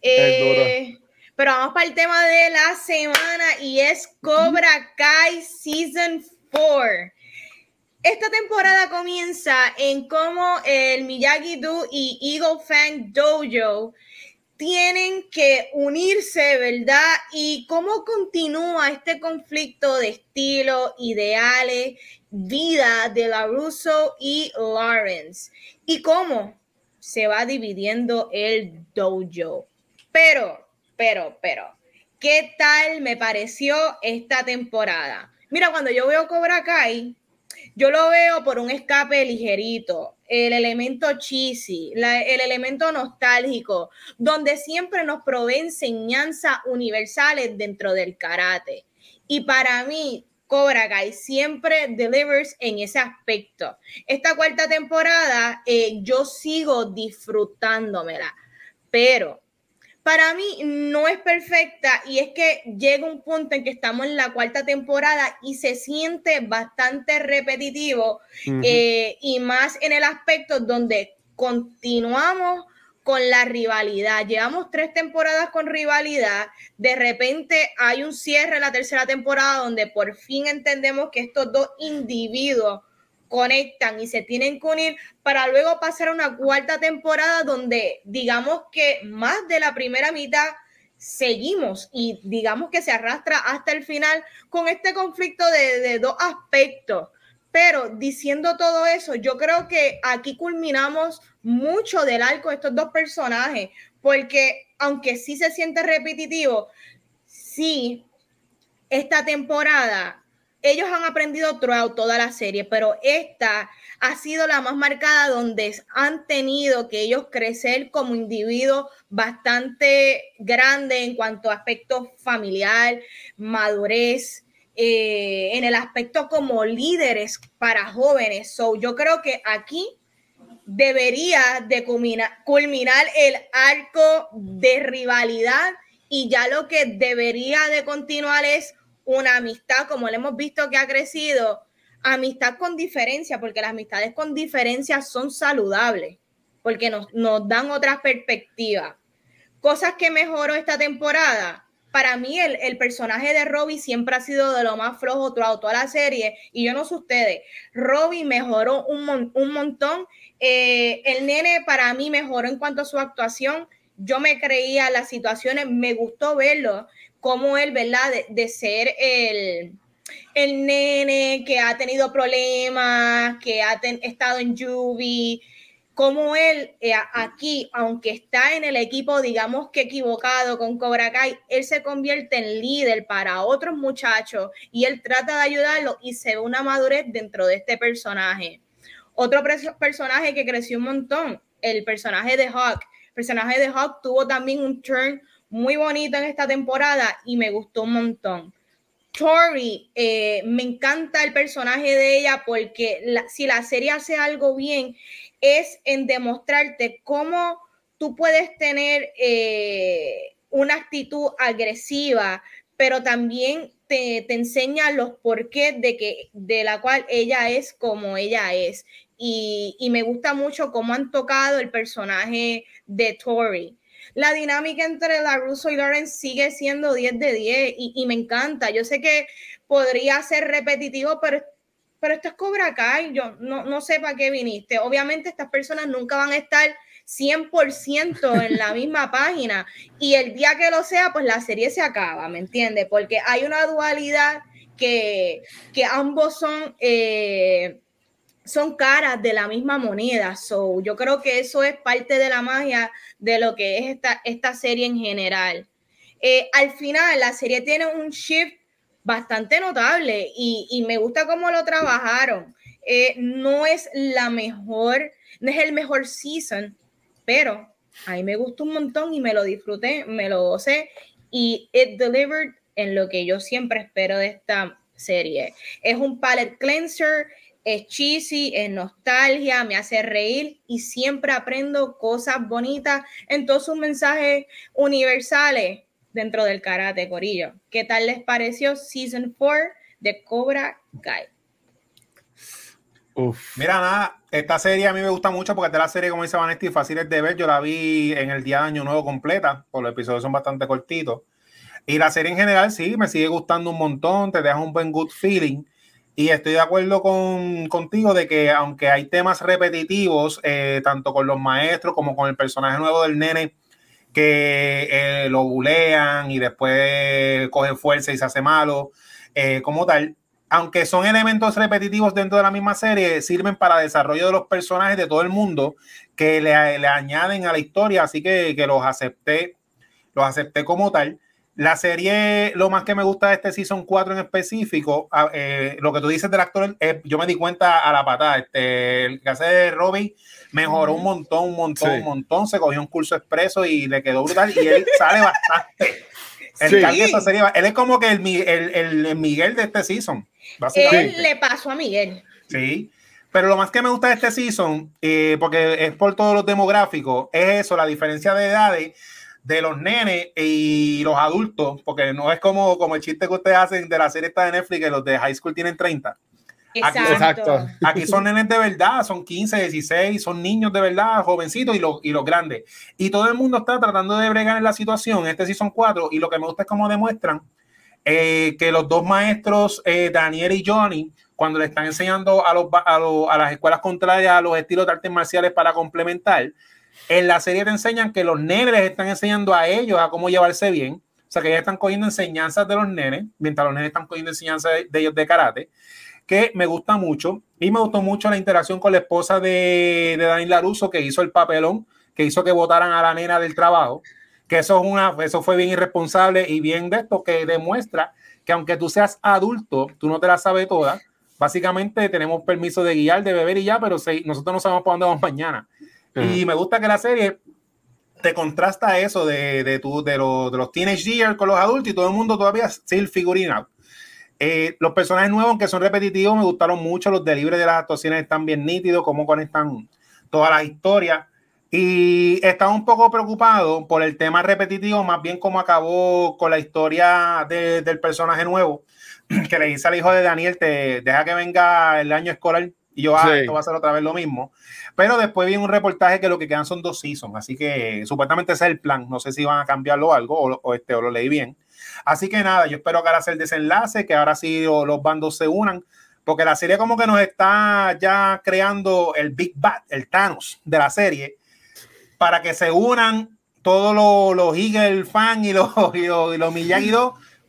Eh, pero vamos para el tema de la semana y es Cobra Kai Season 4. Esta temporada comienza en cómo el Miyagi-Do y Eagle Fang Dojo tienen que unirse, ¿verdad? Y cómo continúa este conflicto de estilo, ideales, vida de la Russo y Lawrence. Y cómo se va dividiendo el dojo. Pero, pero, pero, ¿qué tal me pareció esta temporada? Mira, cuando yo veo Cobra Kai, yo lo veo por un escape ligerito, el elemento cheesy, el elemento nostálgico, donde siempre nos provee enseñanzas universales dentro del karate. Y para mí, Cobra Kai siempre delivers en ese aspecto. Esta cuarta temporada, eh, yo sigo disfrutándomela, pero para mí no es perfecta y es que llega un punto en que estamos en la cuarta temporada y se siente bastante repetitivo eh, y más en el aspecto donde continuamos con la rivalidad. Llevamos tres temporadas con rivalidad. De repente hay un cierre en la tercera temporada donde por fin entendemos que estos dos individuos conectan y se tienen que unir para luego pasar a una cuarta temporada donde digamos que más de la primera mitad seguimos y digamos que se arrastra hasta el final con este conflicto de, dos aspectos. Pero diciendo todo eso, yo creo que aquí culminamos mucho del arco de estos dos personajes, porque aunque sí se siente repetitivo, sí, esta temporada ellos han aprendido throughout toda la serie, pero esta ha sido la más marcada donde han tenido que ellos crecer como individuos bastante grande en cuanto a aspecto familiar, madurez, eh, en el aspecto como líderes para jóvenes. So, yo creo que aquí debería de culminar el arco de rivalidad y ya lo que debería de continuar es una amistad, como le hemos visto que ha crecido, amistad con diferencia, porque las amistades con diferencia son saludables, porque nos, dan otra perspectiva. Cosas que mejoró esta temporada. Para mí, el, personaje de Robbie siempre ha sido de lo más flojo toda la serie. Y yo no sé ustedes, Robbie mejoró un, un montón. Eh, el nene para mí mejoró en cuanto a su actuación. Yo me creía las situaciones, me gustó verlo como él, ¿verdad? De, ser el, el, nene que ha tenido problemas, que ha estado en Juby, como él eh, aquí, aunque está en el equipo, digamos que equivocado con Cobra Kai, él se convierte en líder para otros muchachos y él trata de ayudarlo y se ve una madurez dentro de este personaje. Otro personaje que creció un montón, el personaje de Hawk. Personaje de Hawk tuvo también un turn muy bonito en esta temporada y me gustó un montón. Tori, eh, me encanta el personaje de ella porque si la serie hace algo bien es en demostrarte cómo tú puedes tener eh, una actitud agresiva, pero también te, te, enseña los porqués de, que, de la cual ella es como ella es. Y, y me gusta mucho cómo han tocado el personaje de Tori la dinámica entre la Russo y Lawrence sigue siendo 10 de 10 y, me encanta. Yo sé que podría ser repetitivo, pero, pero esto es Cobra Kai. Yo no, no sé para qué viniste. Obviamente estas personas nunca van a estar 100% en la misma página y el día que lo sea, pues la serie se acaba, ¿me entiendes? Porque hay una dualidad que, que ambos son... Eh, son caras de la misma moneda. So, yo creo que eso es parte de la magia de lo que es esta, esta serie en general. Eh, al final, la serie tiene un shift bastante notable y, me gusta cómo lo trabajaron. Eh, no es la mejor, no es el mejor season, pero a mí me gustó un montón y me lo disfruté, me lo gocé y it delivered en lo que yo siempre espero de esta serie. Es un palette cleanser es cheesy, es nostalgia, me hace reír y siempre aprendo cosas bonitas en todos sus mensajes universales. dentro del karate, Corillo. ¿Qué tal les pareció Season 4 de Cobra Kai? Mira, nada, esta serie a mí me gusta mucho porque esta es la serie, como dice Vanetti, fácil de ver. Yo la vi en el día de Año Nuevo completa, por los episodios son bastante cortitos. Y la serie en general sí, me sigue gustando un montón, te deja un buen good feeling. Y estoy de acuerdo con, contigo de que aunque hay temas repetitivos, eh, tanto con los maestros como con el personaje nuevo del nene, que eh, lo bulean y después coge fuerza y se hace malo, eh, como tal, aunque son elementos repetitivos dentro de la misma serie, sirven para desarrollo de los personajes de todo el mundo que le, añaden a la historia, así que, que, los acepté, los acepté como tal. La serie, lo más que me gusta de este Season 4 en específico, eh, lo que tú dices del actor, eh, yo me di cuenta a la patada, este, el que hace de Robbie mejoró un montón, un montón, un montón, se cogió un curso expreso y le quedó brutal y él sale bastante. él es como que el, el, el, Miguel de este season. Él le pasó a Miguel. Sí. Pero lo más que me gusta de este season, eh, porque es por todos los demográficos, es eso, la diferencia de edades de los nenes y los adultos, porque no es como, como el chiste que ustedes hacen de la serie esta de Netflix, que los de high school tienen 30. Exacto. Aquí, son nenes de verdad, son 15, 16, son niños de verdad, jovencitos y los, y los grandes. Y todo el mundo está tratando de bregar en la situación. Este sí son cuatro. Y lo que me gusta es cómo demuestran eh, que los dos maestros, eh, Daniel y Johnny, cuando le están enseñando a, los, a, a las escuelas contrarias a los estilos de artes marciales para complementar, en la serie te enseñan que los nenes están enseñando a ellos a cómo llevarse bien. O sea, que ellos están cogiendo enseñanzas de los nenes, mientras los nenes están cogiendo enseñanzas de, ellos de karate, que me gusta mucho. Y me gustó mucho la interacción con la esposa de, de Daniel Laruso, que hizo el papelón, que hizo que votaran a la nena del trabajo. Que eso, es una, eso fue bien irresponsable y bien de esto, que demuestra que aunque tú seas adulto, tú no te la sabes toda. Básicamente tenemos permiso de guiar, de beber y ya, pero nosotros no sabemos para dónde vamos mañana. Y me gusta que la serie te contrasta eso de, de, tu, de, de los teenage years con los adultos y todo el mundo todavía still figuring out. Eh, los personajes nuevos, aunque son repetitivos, me gustaron mucho. Los delibres de las actuaciones están bien nítidos, cómo conectan todas las historias. Y estaba un poco preocupado por el tema repetitivo, más bien cómo acabó con la historia del personaje nuevo, que le dice al hijo de Daniel, te deja que venga el año escolar y yo, ah, esto va a ser otra vez lo mismo. Pero después viene un reportaje que lo que quedan son dos seasons, así que supuestamente ese es el plan. No sé si van a cambiarlo o algo, o, este, o lo leí bien. Así que nada, yo espero que ahora sea el desenlace, que ahora sí los bandos se unan, porque la serie como que nos está ya creando el Big Bad, el Thanos de la serie, para que se unan todos los, los Eagle fan y los, y los, y los Miyagi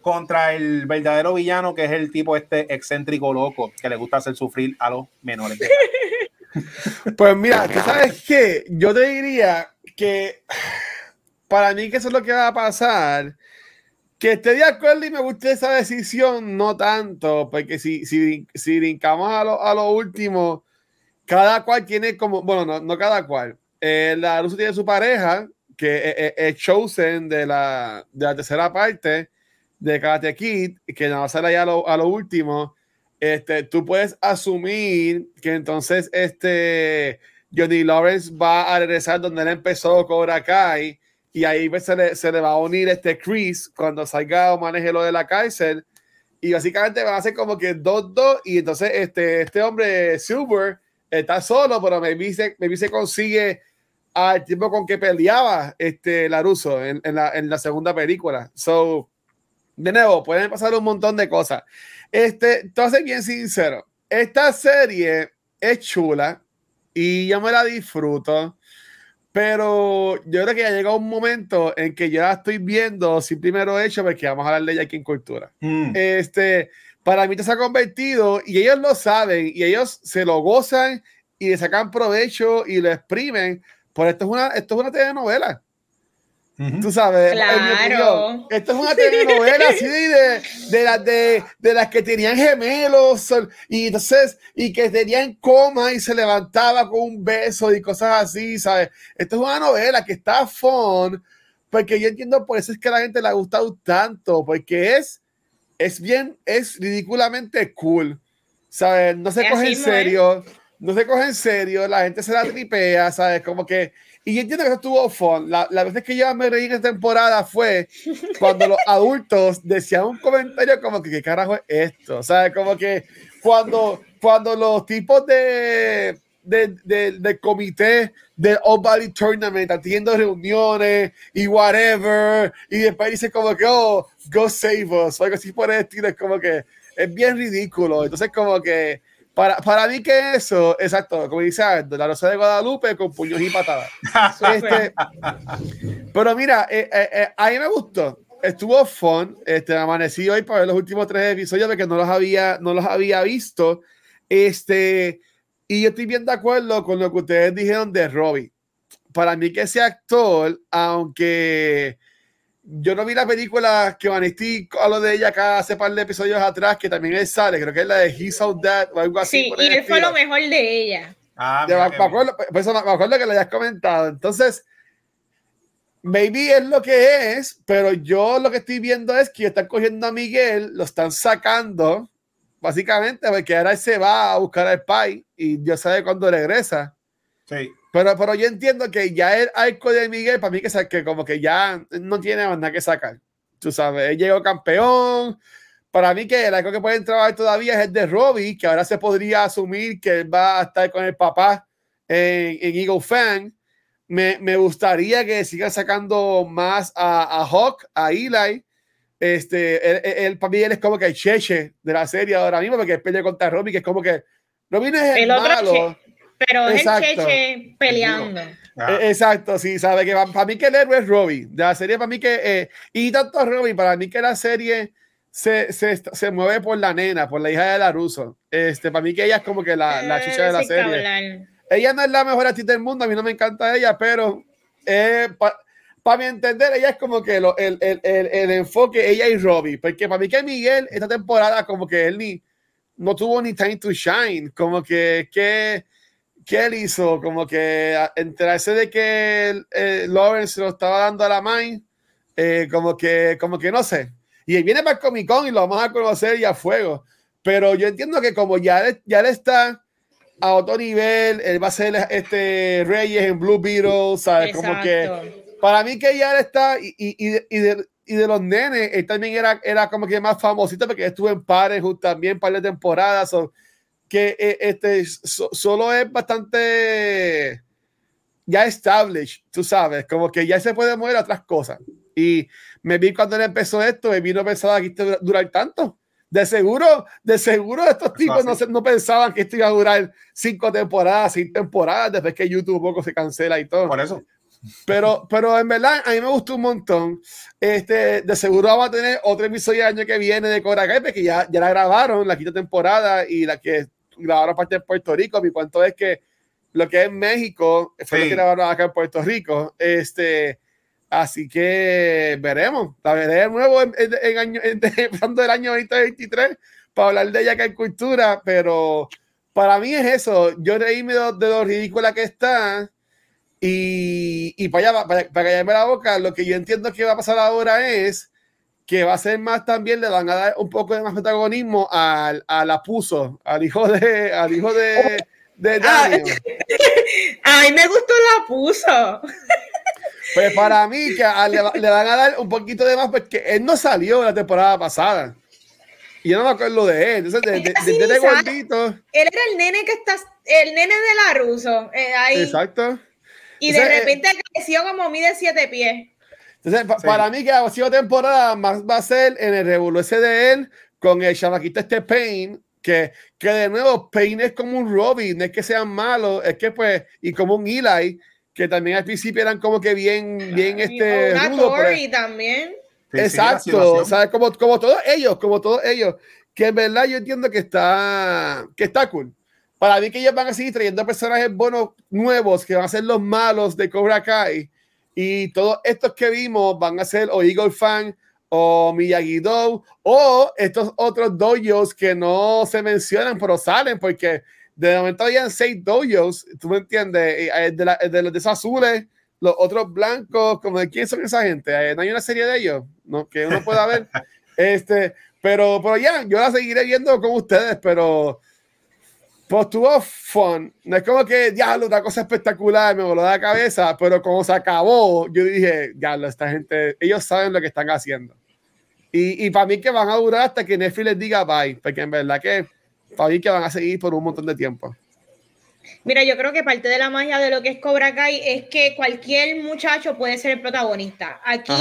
contra el verdadero villano que es el tipo este excéntrico loco que le gusta hacer sufrir a los menores. pues mira, tú sabes que yo te diría que para mí que eso es lo que va a pasar. Que esté de acuerdo y me guste esa decisión, no tanto, porque si, si, si brincamos a lo, a lo último, cada cual tiene como, bueno, no, no cada cual. Eh, la luz tiene su pareja, que es, Chosen de la, de la tercera parte, de Karate Kid, que no va a allá a lo, a lo, último, este, tú puedes asumir que entonces este Johnny Lawrence va a regresar donde él empezó Cobra Kai y ahí pues se le, se le va a unir este Chris cuando salga o maneje lo de la cárcel y básicamente van a ser como que dos, dos y entonces este, este hombre Silver está solo, pero me dice me se consigue al tiempo con que peleaba este Laruso en, en, la, en la segunda película. So, de nuevo, pueden pasar un montón de cosas. Este, entonces, bien sincero, esta serie es chula y yo me la disfruto, pero yo creo que ya llegado un momento en que ya estoy viendo sin primero hecho, porque vamos a hablar de ella aquí en Cultura. Mm. Este, para mí se ha convertido y ellos lo saben y ellos se lo gozan y le sacan provecho y lo exprimen. Por esto es una, esto es una telenovela. Tú sabes, claro. esto es una telenovela así de, de, las de, de, las que tenían gemelos y entonces y que tenían coma y se levantaba con un beso y cosas así, ¿sabes? Esto es una novela que está fun, porque yo entiendo por eso es que a la gente le ha gustado tanto, porque es, es bien, es ridículamente cool, ¿sabes? No se coge en serio, no se coge en serio, la gente se la tripea, ¿sabes? Como que Y yo entiendo que eso estuvo fun. La, la vez que yo me reí en esta temporada fue cuando los adultos decían un comentario como que, ¿qué carajo es esto? O sea, como que cuando, cuando los tipos de, de, de, de comité del All Tournament haciendo reuniones y whatever, y después dice como que, oh, go save us, o algo así por el estilo, es como que es bien ridículo. Entonces, como que para, para mí que eso, exacto, como dice Aldo, la Rosa de Guadalupe con puños y patadas. este, pero mira, eh, eh, eh, a mí me gustó. Estuvo fun. Este, amanecí hoy para ver los últimos tres episodios porque no los había, no los había visto. Este, y yo estoy bien de acuerdo con lo que ustedes dijeron de Robbie. Para mí que ese actor, aunque yo no vi la película que Vanesti lo de ella acá hace par de episodios atrás, que también él sale, creo que es la de He Saw That o algo así. Sí, y él fue lo mejor de ella. Ah, me, acuerdo, pues, me, acuerdo, que lo hayas comentado. Entonces, maybe es lo que es, pero yo lo que estoy viendo es que están cogiendo a Miguel, lo están sacando, básicamente, porque ahora él se va a buscar al Pai y Dios sabe cuándo regresa. Sí. Pero, pero yo entiendo que ya el arco de Miguel, para mí, que, que como que ya no tiene nada que sacar. Tú sabes, él llegó campeón. Para mí, que el arco que pueden trabajar todavía es el de Robbie, que ahora se podría asumir que él va a estar con el papá en, en Eagle Fan. Me, me, gustaría que sigan sacando más a, a Hawk, a Eli. Este, él, para mí, él es como que el cheche de la serie ahora mismo, porque él pelea contra Robbie, que es como que Robbie no es el, el malo. Pero es el Cheche peleando. Ah. E, exacto, sí, sabe que para mí que el héroe es Robbie. De la serie, para mí que. Eh, y tanto Robbie, para mí que la serie se, se, se, mueve por la nena, por la hija de la Russo. Este, para mí que ella es como que la, la chicha de la serie. Ella no es la mejor actriz del mundo, a mí no me encanta ella, pero eh, para mi entender, ella es como que lo, el, el, el, el, enfoque, ella y Robbie. Porque para mí que Miguel, esta temporada, como que él ni no tuvo ni time to shine, como que. que ¿Qué él hizo? Como que enterarse de que eh, Lawrence lo estaba dando a la Main, eh, como que, como que no sé. Y él viene para el Comic Con y lo vamos a conocer y a fuego. Pero yo entiendo que como ya, ya él está a otro nivel, él va a ser este Reyes en Blue Beetle, ¿sabes? Como que para mí que ya él está y, y, y, de, y de los nenes, él también era, era como que más famosito porque estuvo en pares también, par de temporadas. o que eh, este, solo es bastante ya established, tú sabes, como que ya se puede mover a otras cosas. Y me vi cuando él empezó esto, me vi no pensaba que esto iba a durar tanto. De seguro, de seguro estos tipos no, no pensaban que esto iba a durar cinco temporadas, cinco temporadas, después que YouTube un poco se cancela y todo. Por eso. Pero, pero en verdad, a mí me gustó un montón. Este, de seguro vamos a tener otro episodio el año que viene de Cobra Kai, porque ya, ya la grabaron, la quinta temporada y la que grabaron parte en Puerto Rico. Mi cuento es que lo que es México fue lo que grabaron acá en Puerto Rico. Este, así que veremos. La veré de nuevo en, en, año, empezando el año 2023 para hablar de ella que hay cultura, pero para mí es eso. Yo reíme de, de lo ridícula que está. Y, y para, allá, para, para callarme la boca, lo que yo entiendo que va a pasar ahora es que va a ser más también, le van a dar un poco de más protagonismo al, al apuso, al hijo de, al hijo de, de ah, A mí me gustó el apuso. Pues para mí que le, le, van a dar un poquito de más porque él no salió la temporada pasada. Y yo no me acuerdo de él. Entonces, de, de, de, gordito. Él era el nene que está, el nene de la Ruso. Eh, ahí. Exacto. Y de eh, repente creció como mide siete pies. Entonces, para mí que la próxima temporada más va a ser en el revolución de él con el chamaquito este Pain, que, que de nuevo Pain es como un Robin, no es que sean malos, es que pues, y como un Eli, que también al principio eran como que bien, bien este... Una rudo, pues. también. Exacto, ¿sabes? Como, como todos ellos, como todos ellos, que en verdad yo entiendo que está, que está cool. Para mí que ellos van a seguir trayendo personajes buenos, nuevos, que van a ser los malos de Cobra Kai, y todos estos que vimos van a ser o Eagle Fan o Miyagi-Do o estos otros dojos que no se mencionan pero salen porque de momento habían seis dojos, tú me entiendes, eh, de, la, de los de esos azules, los otros blancos, como de quién son esa gente, eh, no hay una serie de ellos, ¿no? que uno pueda ver, este, pero, pero ya, yo la seguiré viendo con ustedes, pero pues tuvo fun. No es como que, diablo, una cosa espectacular, me voló la cabeza, pero como se acabó, yo dije, diablo, esta gente, ellos saben lo que están haciendo. Y, y para mí que van a durar hasta que Netflix les diga bye, porque en verdad que para mí que van a seguir por un montón de tiempo. Mira, yo creo que parte de la magia de lo que es Cobra Kai es que cualquier muchacho puede ser el protagonista. Aquí,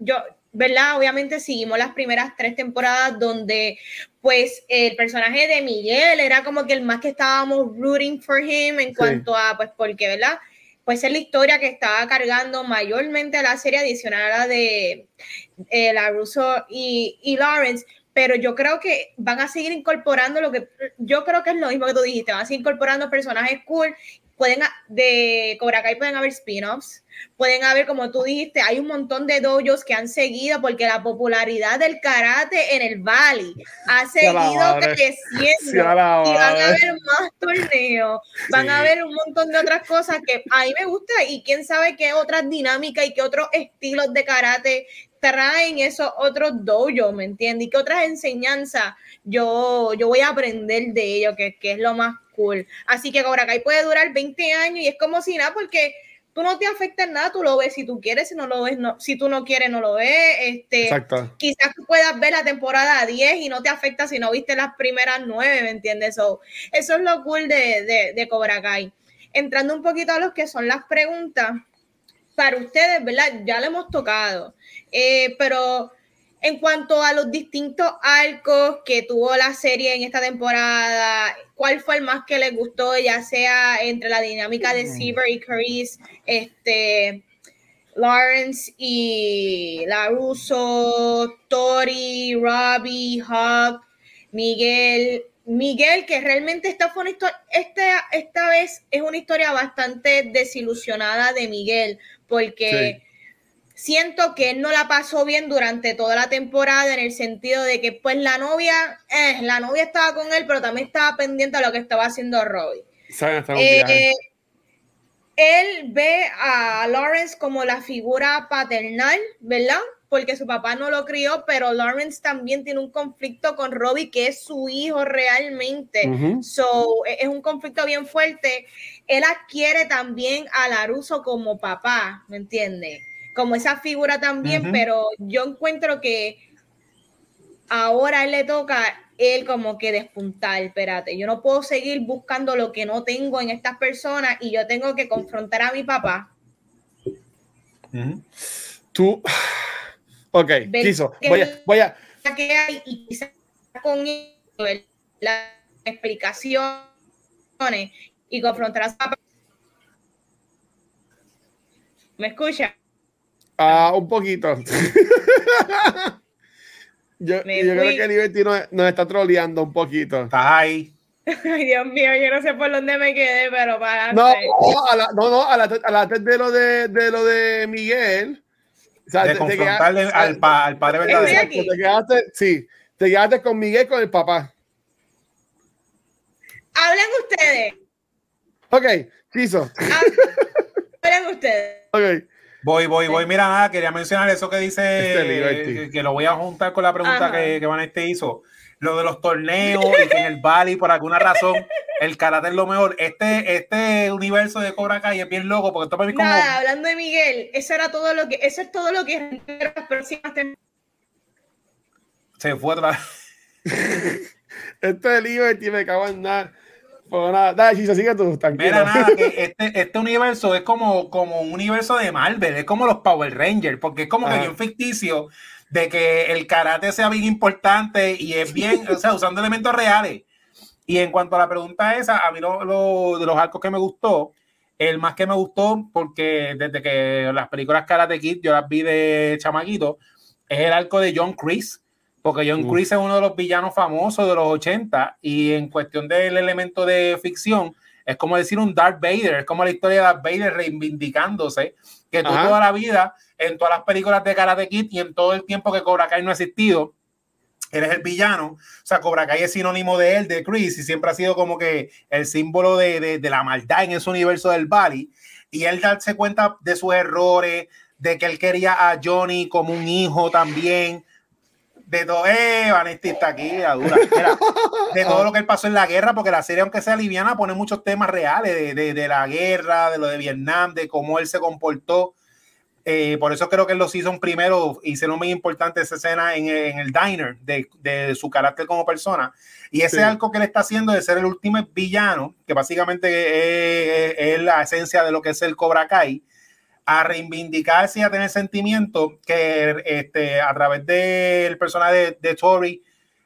yo, ¿verdad? Obviamente seguimos las primeras tres temporadas donde pues el personaje de Miguel era como que el más que estábamos rooting for him en cuanto a, pues porque, ¿verdad? Pues es la historia que estaba cargando mayormente la serie adicional a la de eh, la Russo y, y Lawrence, pero yo creo que van a seguir incorporando lo que yo creo que es lo mismo que tú dijiste, van a seguir incorporando personajes cool, pueden de Cobra Kai pueden haber spin-offs, pueden haber como tú dijiste, hay un montón de dojos que han seguido porque la popularidad del karate en el Valley ha seguido creciendo. Y van a haber más torneos, van a haber un montón de otras cosas que a mí me gusta y quién sabe qué otras dinámicas y qué otros estilos de karate traen esos otros dojos, ¿me entiendes? Y qué otras enseñanzas yo, yo voy a aprender de ellos, que, que, es lo más cool. Así que Cobra Kai puede durar 20 años y es como si nada, porque tú no te afecta en nada, tú lo ves si tú quieres, si no lo ves, no, si tú no quieres, no lo ves. Este, Exacto. Quizás tú puedas ver la temporada 10 y no te afecta si no viste las primeras 9, ¿me entiendes? eso es lo cool de, de, de Cobra Kai. Entrando un poquito a lo que son las preguntas, para ustedes, ¿verdad? Ya lo hemos tocado. Eh, pero en cuanto a los distintos arcos que tuvo la serie en esta temporada, ¿cuál fue el más que les gustó, ya sea entre la dinámica de Siever y Chris, este, Lawrence y LaRusso, Tori, Robbie, Hawk, Miguel? Miguel, que realmente esta fue una historia, esta, esta vez es una historia bastante desilusionada de Miguel, porque siento que él no la pasó bien durante toda la temporada en el sentido de que pues la novia, eh, la novia estaba con él, pero también estaba pendiente de lo que estaba haciendo Robbie. Eh, él ve a Lawrence como la figura paternal, ¿verdad? Porque su papá no lo crió, pero Lawrence también tiene un conflicto con Robbie, que es su hijo realmente. So, e, es un conflicto bien fuerte. Él adquiere también a Laruso como papá, ¿me entiendes? Como esa figura también, pero yo encuentro que ahora él le toca él como que despuntar, espérate, yo no puedo seguir buscando lo que no tengo en estas personas y yo tengo que confrontar a mi papá. Tú, ok, quiso, voy a, voy a... Que hay y quizás con las explicaciones y confrontar a su papá. ¿Me escucha? Ah, un poquito. yo, yo creo que Liberty nos, nos, está troleando un poquito. Estás ahí. Ay, Dios mío, yo no sé por dónde me quedé, pero para. No, a la, no, no, a la, a la de lo de, de lo de Miguel. O sea, de confrontarle al, pa, al, padre verdadero. Te quedaste, sí, te quedaste con Miguel con el papá. Hablen ustedes. Ok, quiso. Hablen ustedes. Ok. Voy, voy, voy. Mira, nada, quería mencionar eso que dice, que, lo voy a juntar con la pregunta que, que Vanessa hizo. Lo de los torneos y que en el Bali, por alguna razón, el karate es lo mejor. Este, este universo de Cobra Kai es bien loco porque esto para mí como... Nada, hablando de Miguel, eso era todo lo que, eso es todo lo que las próximas Se fue otra vez. este Liberty me cago en nada. Pues nada, dale, si sigue tú, Mira, nada, que este, este universo es como, como un universo de Marvel, es como los Power Rangers, porque es como que un ficticio de que el karate sea bien importante y es bien, o sea, usando elementos reales. Y en cuanto a la pregunta esa, a mí lo, de los arcos que me gustó, el más que me gustó, porque desde que las películas Karate Kid yo las vi de chamaquito, es el arco de John Chris porque John Chris es uno de los villanos famosos de los 80 y en cuestión del elemento de ficción, es como decir un Darth Vader, es como la historia de Darth Vader reivindicándose, que toda la vida, en todas las películas de Karate Kid y en todo el tiempo que Cobra Kai no ha existido, eres el villano. O sea, Cobra Kai es sinónimo de él, de Chris, y siempre ha sido como que el símbolo de, de, de la maldad en ese universo del Bali. Y él darse cuenta de sus errores, de que él quería a Johnny como un hijo también de todo, eh, Vanesti está aquí, la dura. de todo lo que pasó en la guerra, porque la serie, aunque sea liviana, pone muchos temas reales de, de, la guerra, de lo de Vietnam, de cómo él se comportó. Eh, por eso creo que en los season primero hicieron muy importante esa escena en, en el diner de, de, su carácter como persona. Y ese algo que le está haciendo de ser el último villano, que básicamente es, es, la esencia de lo que es el Cobra Kai, a reivindicarse y a tener sentimiento que este, a través del personaje de, de Tori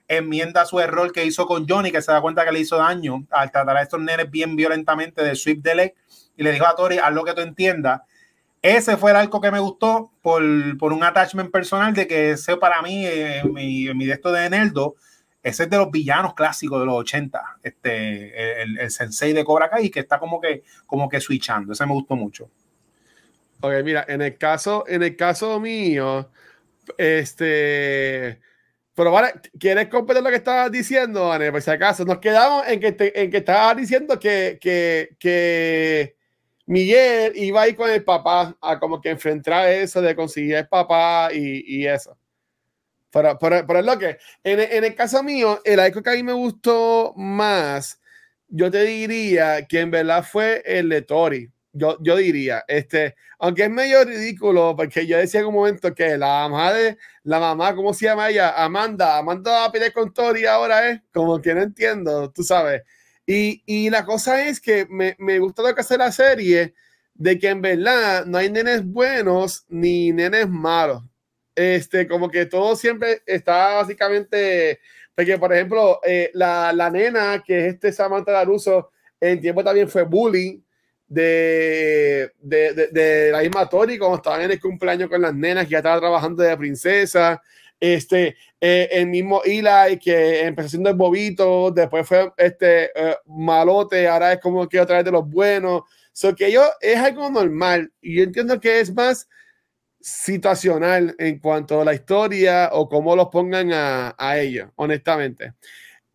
enmienda su error que hizo con Johnny, que se da cuenta que le hizo daño al tratar a estos nenes bien violentamente de sweep de leg y le dijo a Tori, haz lo que tú entiendas. Ese fue el arco que me gustó por, por un attachment personal de que ese para mí, eh, mi, mi de de Eneldo, ese es de los villanos clásicos de los 80, este, el, el sensei de Cobra Kai, que está como que, como que switchando. Ese me gustó mucho. Ok, mira, en el caso, en el caso mío, este. Pero vale, ¿quieres completar lo que estabas diciendo, Anne? Por si acaso, nos quedamos en que, te, en que estabas diciendo que, que, que, Miguel iba a ir con el papá a como que enfrentar eso de conseguir el papá y, y eso. Pero, pero, pero, es lo que, en, en, el caso mío, el arco que a mí me gustó más, yo te diría que en verdad fue el de yo, yo diría, este, aunque es medio ridículo, porque yo decía en un momento que la mamá de la mamá, ¿cómo se llama ella? Amanda, Amanda va a pelear con Tori ahora, ¿eh? Como que no entiendo, tú sabes. Y, y la cosa es que me, me gusta lo que hace la serie, de que en verdad no hay nenes buenos ni nenes malos. Este, como que todo siempre está básicamente, porque por ejemplo, eh, la, la, nena que es este Samantha Laruso, en tiempo también fue bullying de, de, de, la misma Tori, cuando estaban en el cumpleaños con las nenas, que ya estaba trabajando de princesa. Este, eh, el mismo Eli que empezó siendo el bobito, después fue este eh, malote, ahora es como que otra vez de los buenos. So que yo es algo normal y yo entiendo que es más situacional en cuanto a la historia o cómo los pongan a, a ellos, honestamente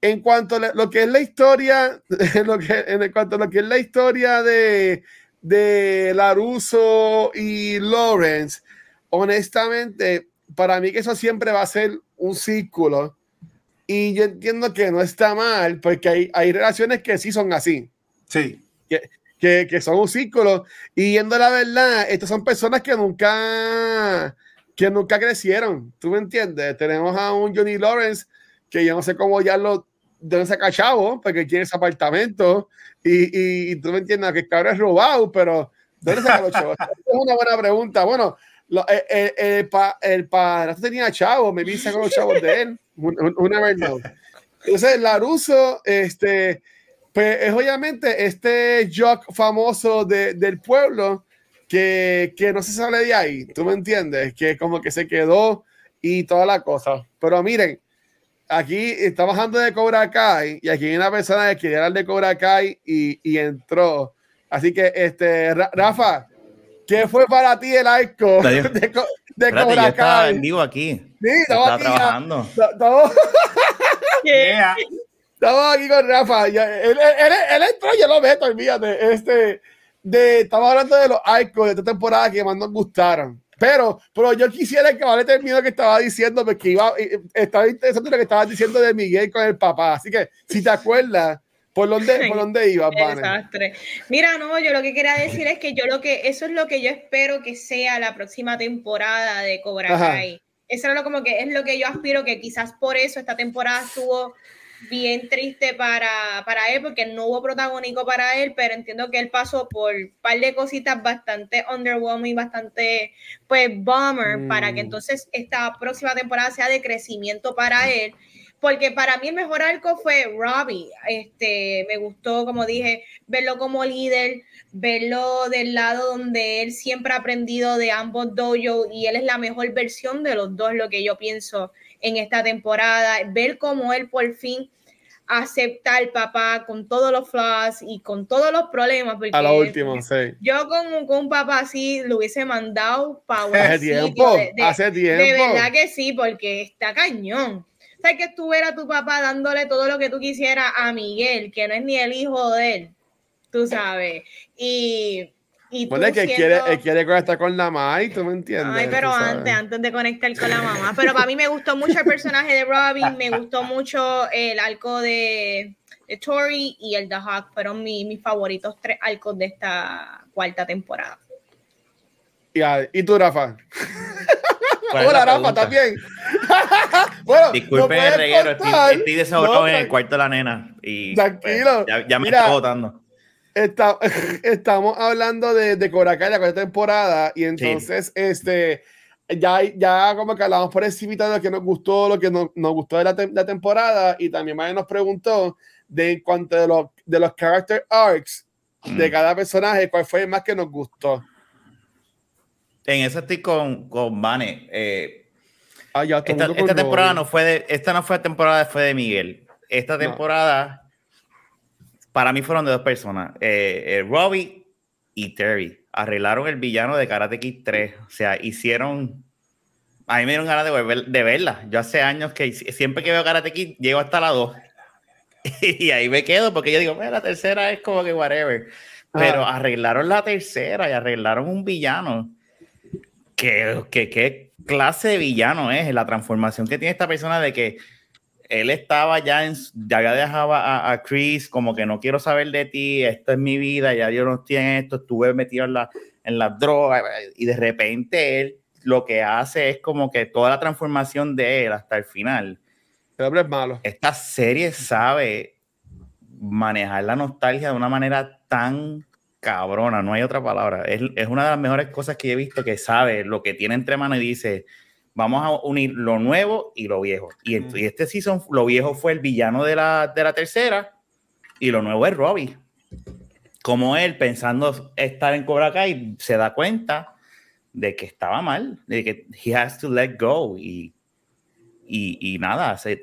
en cuanto a lo que es la historia, lo que, en cuanto a lo que es la historia de, de Laruso y Lawrence, honestamente, para mí que eso siempre va a ser un círculo. Y yo entiendo que no está mal, porque hay, hay relaciones que sí son así. Sí. Que, que, que, son un círculo. Y yendo a la verdad, estas son personas que nunca, que nunca crecieron. ¿Tú me entiendes? Tenemos a un Johnny Lawrence que yo no sé cómo ya lo de dónde saca chavo, porque quiere ese apartamento y, y, tú me entiendes que el cabrón es robado, pero ¿dónde los chavos? es una buena pregunta. Bueno, lo, el, eh, eh, el, pa, el padrastro tenía chavo, me dice con los chavos de él, una vez no. Entonces, Laruso, este, pues es obviamente este jock famoso de, del pueblo que, que no se sale de ahí, tú me entiendes, que como que se quedó y toda la cosa. Pero miren, aquí está bajando de Cobra Kai y aquí hay una persona que quería hablar de Cobra Kai y, y entró. Así que, este, Rafa, ¿qué fue para ti el arco de, de Cobra Kai? en vivo aquí. Sí, estamos aquí trabajando. Estamos... yeah. estamos aquí con Rafa. Él, él, él, entró, yo lo meto, olvídate. Este, de, estamos hablando de los arcos de esta temporada que más nos gustaron. Pero, pero yo quisiera que Vale termine lo que estaba diciendo, porque iba, estaba interesante lo que estabas diciendo de Miguel con el papá. Así que, si te acuerdas, ¿por dónde, por dónde ibas, Desastre. Mira, no, yo lo que quería decir es que yo lo que, eso es lo que yo espero que sea la próxima temporada de Cobra Kai. Eso es lo como que es lo que yo aspiro, que quizás por eso esta temporada estuvo bien triste para, para él porque no hubo protagónico para él, pero entiendo que él pasó por un par de cositas bastante underwhelming, bastante pues bummer para que mm. entonces esta próxima temporada sea de crecimiento para él. Porque para mí el mejor arco fue Robbie. Este, me gustó, como dije, verlo como líder, verlo del lado donde él siempre ha aprendido de ambos dojo y él es la mejor versión de los dos, lo que yo pienso en esta temporada, ver cómo él por fin acepta al papá con todos los flaws y con todos los problemas. Porque a lo último, sí. Yo con, con, un papá así lo hubiese mandado para Hace tiempo, hace tiempo. De verdad que sí, porque está cañón. O sea, que estuviera tu papá dándole todo lo que tú quisieras a Miguel, que no es ni el hijo de él, tú sabes. Y Y tú que quiere, él quiere conectar con la mamá y tú me entiendes. Ay, pero antes, antes de conectar con la mamá. Pero para mí me gustó mucho el personaje de Robin, me gustó mucho el arco de, de Tori y el The Hawk. Fueron mis favoritos tres arcos de esta cuarta temporada. ¿Y tú, Rafa? Hola, Rafa, también. bueno, Disculpe reguero, estoy, estoy desahogado en el cuarto de la nena. Y, pues, Tranquilo. ya, me está votando. Está, estamos hablando de, de Cobra Kai, la cuarta temporada, y entonces, este, ya, ya como que hablamos por encima de lo que nos gustó, lo que nos, nos gustó de la, la, temporada, y también Maya nos preguntó de en cuanto de los, de los character arcs de mm. cada personaje, cuál fue el más que nos gustó. En eso estoy con, con Vane. Eh, ah, esta, temporada no fue de, esta no fue temporada, fue de Miguel. Esta temporada, para mí fueron de dos personas, eh, eh, Robbie y Terry. Arreglaron el villano de Karate Kid 3. O sea, hicieron... A mí me dieron ganas de, de verla. Yo hace años que siempre que veo Karate Kid, llego hasta la 2. y ahí me quedo porque yo digo, la tercera es como que whatever. Pero arreglaron la tercera y arreglaron un villano ¿Qué, qué, clase de villano es? La transformación que tiene esta persona de que él estaba ya en, ya había dejado a, Chris como que no quiero saber de ti, esto es mi vida, ya yo no estoy en esto, estuve metido en la, en la droga y de repente él lo que hace es como que toda la transformación de él hasta el final. El es malo. Esta serie sabe manejar la nostalgia de una manera tan cabrona, no hay otra palabra. Es, es, una de las mejores cosas que he visto que sabe lo que tiene entre manos y dice, vamos a unir lo nuevo y lo viejo. Y, y este season, lo viejo fue el villano de la, de la tercera y lo nuevo es Robbie. Como él, pensando estar en Cobra Kai, se da cuenta de que estaba mal, de que he has to let go y, y, y nada, eh,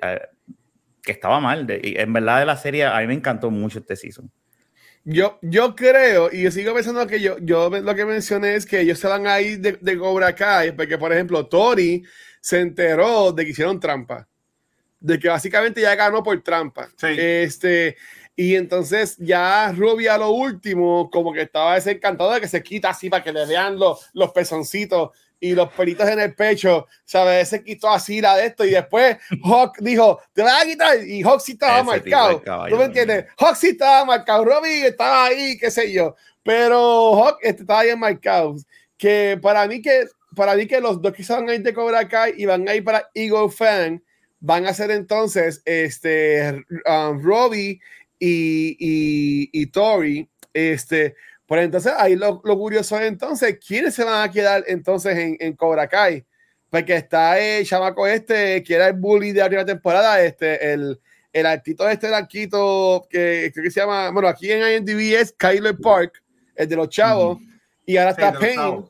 que estaba mal. en verdad de la serie, a mí me encantó mucho este season. Yo, yo creo, y yo sigo pensando que yo, yo lo que mencioné es que ellos se van a ir de, de Cobra Kai, porque por ejemplo, Tori se enteró de que hicieron trampa, de que básicamente ya ganó por trampa. Este, y entonces ya Ruby a lo último, como que estaba desencantado de que se quita así para que le vean los, los pezoncitos y los pelitos en el pecho, ¿sabes? Se quitó así la de esto y después Hawk dijo, te vas a quitar y Hawk sí estaba marcado. ¿Tú me entiendes? Hawk sí estaba marcado, Robbie estaba ahí, qué sé yo, pero Hawk este, estaba bien marcado. Que para mí que, para mí que los dos que van a ir de Cobra Kai y van a ir para Eagle Fan, van a ser entonces este, um, Robbie y, y, y Tori, este, pues entonces ahí lo, lo, curioso es entonces, ¿quiénes se van a quedar entonces en, en Cobra Kai? Porque está el chamaco este, que era el bully de la primera temporada, este, el, el artito este, el arquito, que creo que se llama, bueno, aquí en IMDb es Kyler Park, el de los chavos, y ahora está Payne,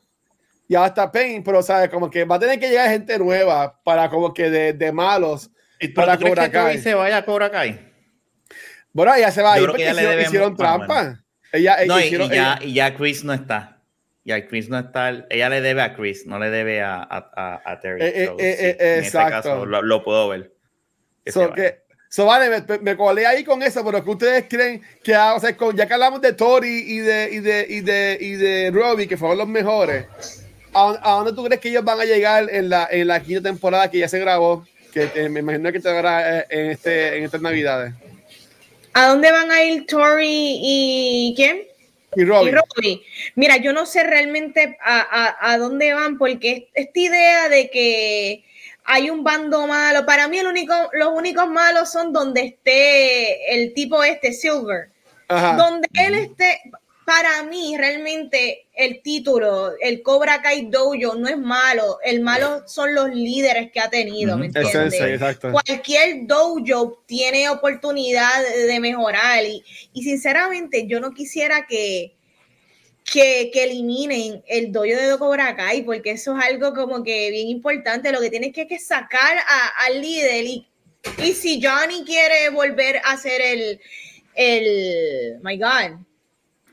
y ahora está Payne, pero sabes, como que va a tener que llegar gente nueva para como que de, de malos ¿Y para Cobra Kai. se vaya a Cobra Kai? Bueno, ya se va a ir porque hicieron, hicieron trampa. Ella, no, y, ya, y, ya, Chris no está. Ya Chris no está. Ella le debe a Chris, no le debe a, a, a Terry. Eh, eh, eh, en este caso lo, puedo ver. so, que, so, vale, me, me, colé ahí con eso, pero que ustedes creen que, o sea, con, ya que hablamos de Tori y de, y de, y de, y de Robbie, que fueron los mejores, ¿a, dónde tú crees que ellos van a llegar en la, en la quinta temporada que ya se grabó? Que me imagino que te verá en, este, en estas navidades. ¿A dónde van a ir Tori y quién? Y Robbie. Mira, yo no sé realmente a, dónde van, porque esta idea de que hay un bando malo, para mí el único, los únicos malos son donde esté el tipo este, Silver. Donde él esté, para mí realmente el título, el Cobra Kai Dojo no es malo, el malo son los líderes que ha tenido, ¿me entiendes? Cualquier dojo tiene oportunidad de mejorar y, sinceramente yo no quisiera que, que, eliminen el dojo de Cobra Kai porque eso es algo como que bien importante, lo que tienes que, que sacar al líder y, y si Johnny quiere volver a ser el, el, my God,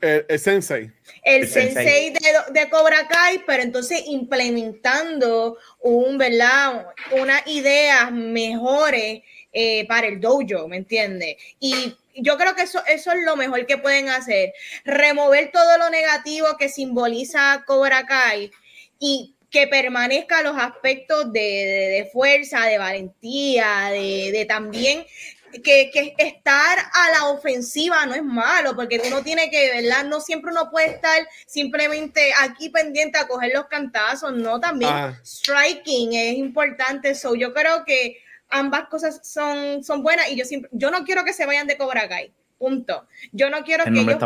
el, sensei. El, sensei, de, Cobra Kai, pero entonces implementando un, ¿verdad? Unas ideas mejores eh, para el dojo, ¿me entiendes? Y yo creo que eso, eso es lo mejor que pueden hacer, remover todo lo negativo que simboliza Cobra Kai y que permanezca los aspectos de, fuerza, de valentía, de, también que, que, estar a la ofensiva no es malo, porque uno tiene que, ¿verdad? No siempre uno puede estar simplemente aquí pendiente a coger los cantazos, no, también ah. striking es importante, so yo creo que ambas cosas son, son buenas y yo siempre, yo no quiero que se vayan de Cobra Kai. Punto. Yo no quiero que ellos,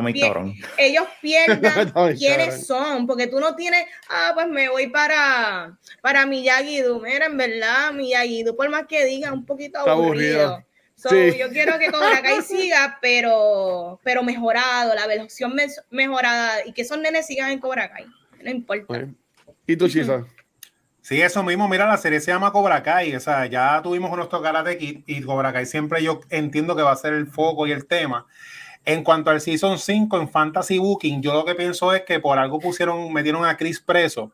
ellos, pierdan quiénes son, porque tú no tienes, ah, pues me voy para, para Miyagi-Do. Mira, en verdad, Miyagi-Do, por más que diga, un poquito aburrido. Yo quiero que Cobra Kai siga, pero, pero mejorado, la versión mejorada y que esos nenes sigan en Cobra Kai. No importa. ¿Y tú, Chisa? Sí, eso mismo. Mira, la serie se llama Cobra Kai. O sea, ya tuvimos nuestro Karate Kid y Cobra Kai siempre yo entiendo que va a ser el foco y el tema. En cuanto al Season 5 en Fantasy Booking, yo lo que pienso es que por algo pusieron, metieron a Chris preso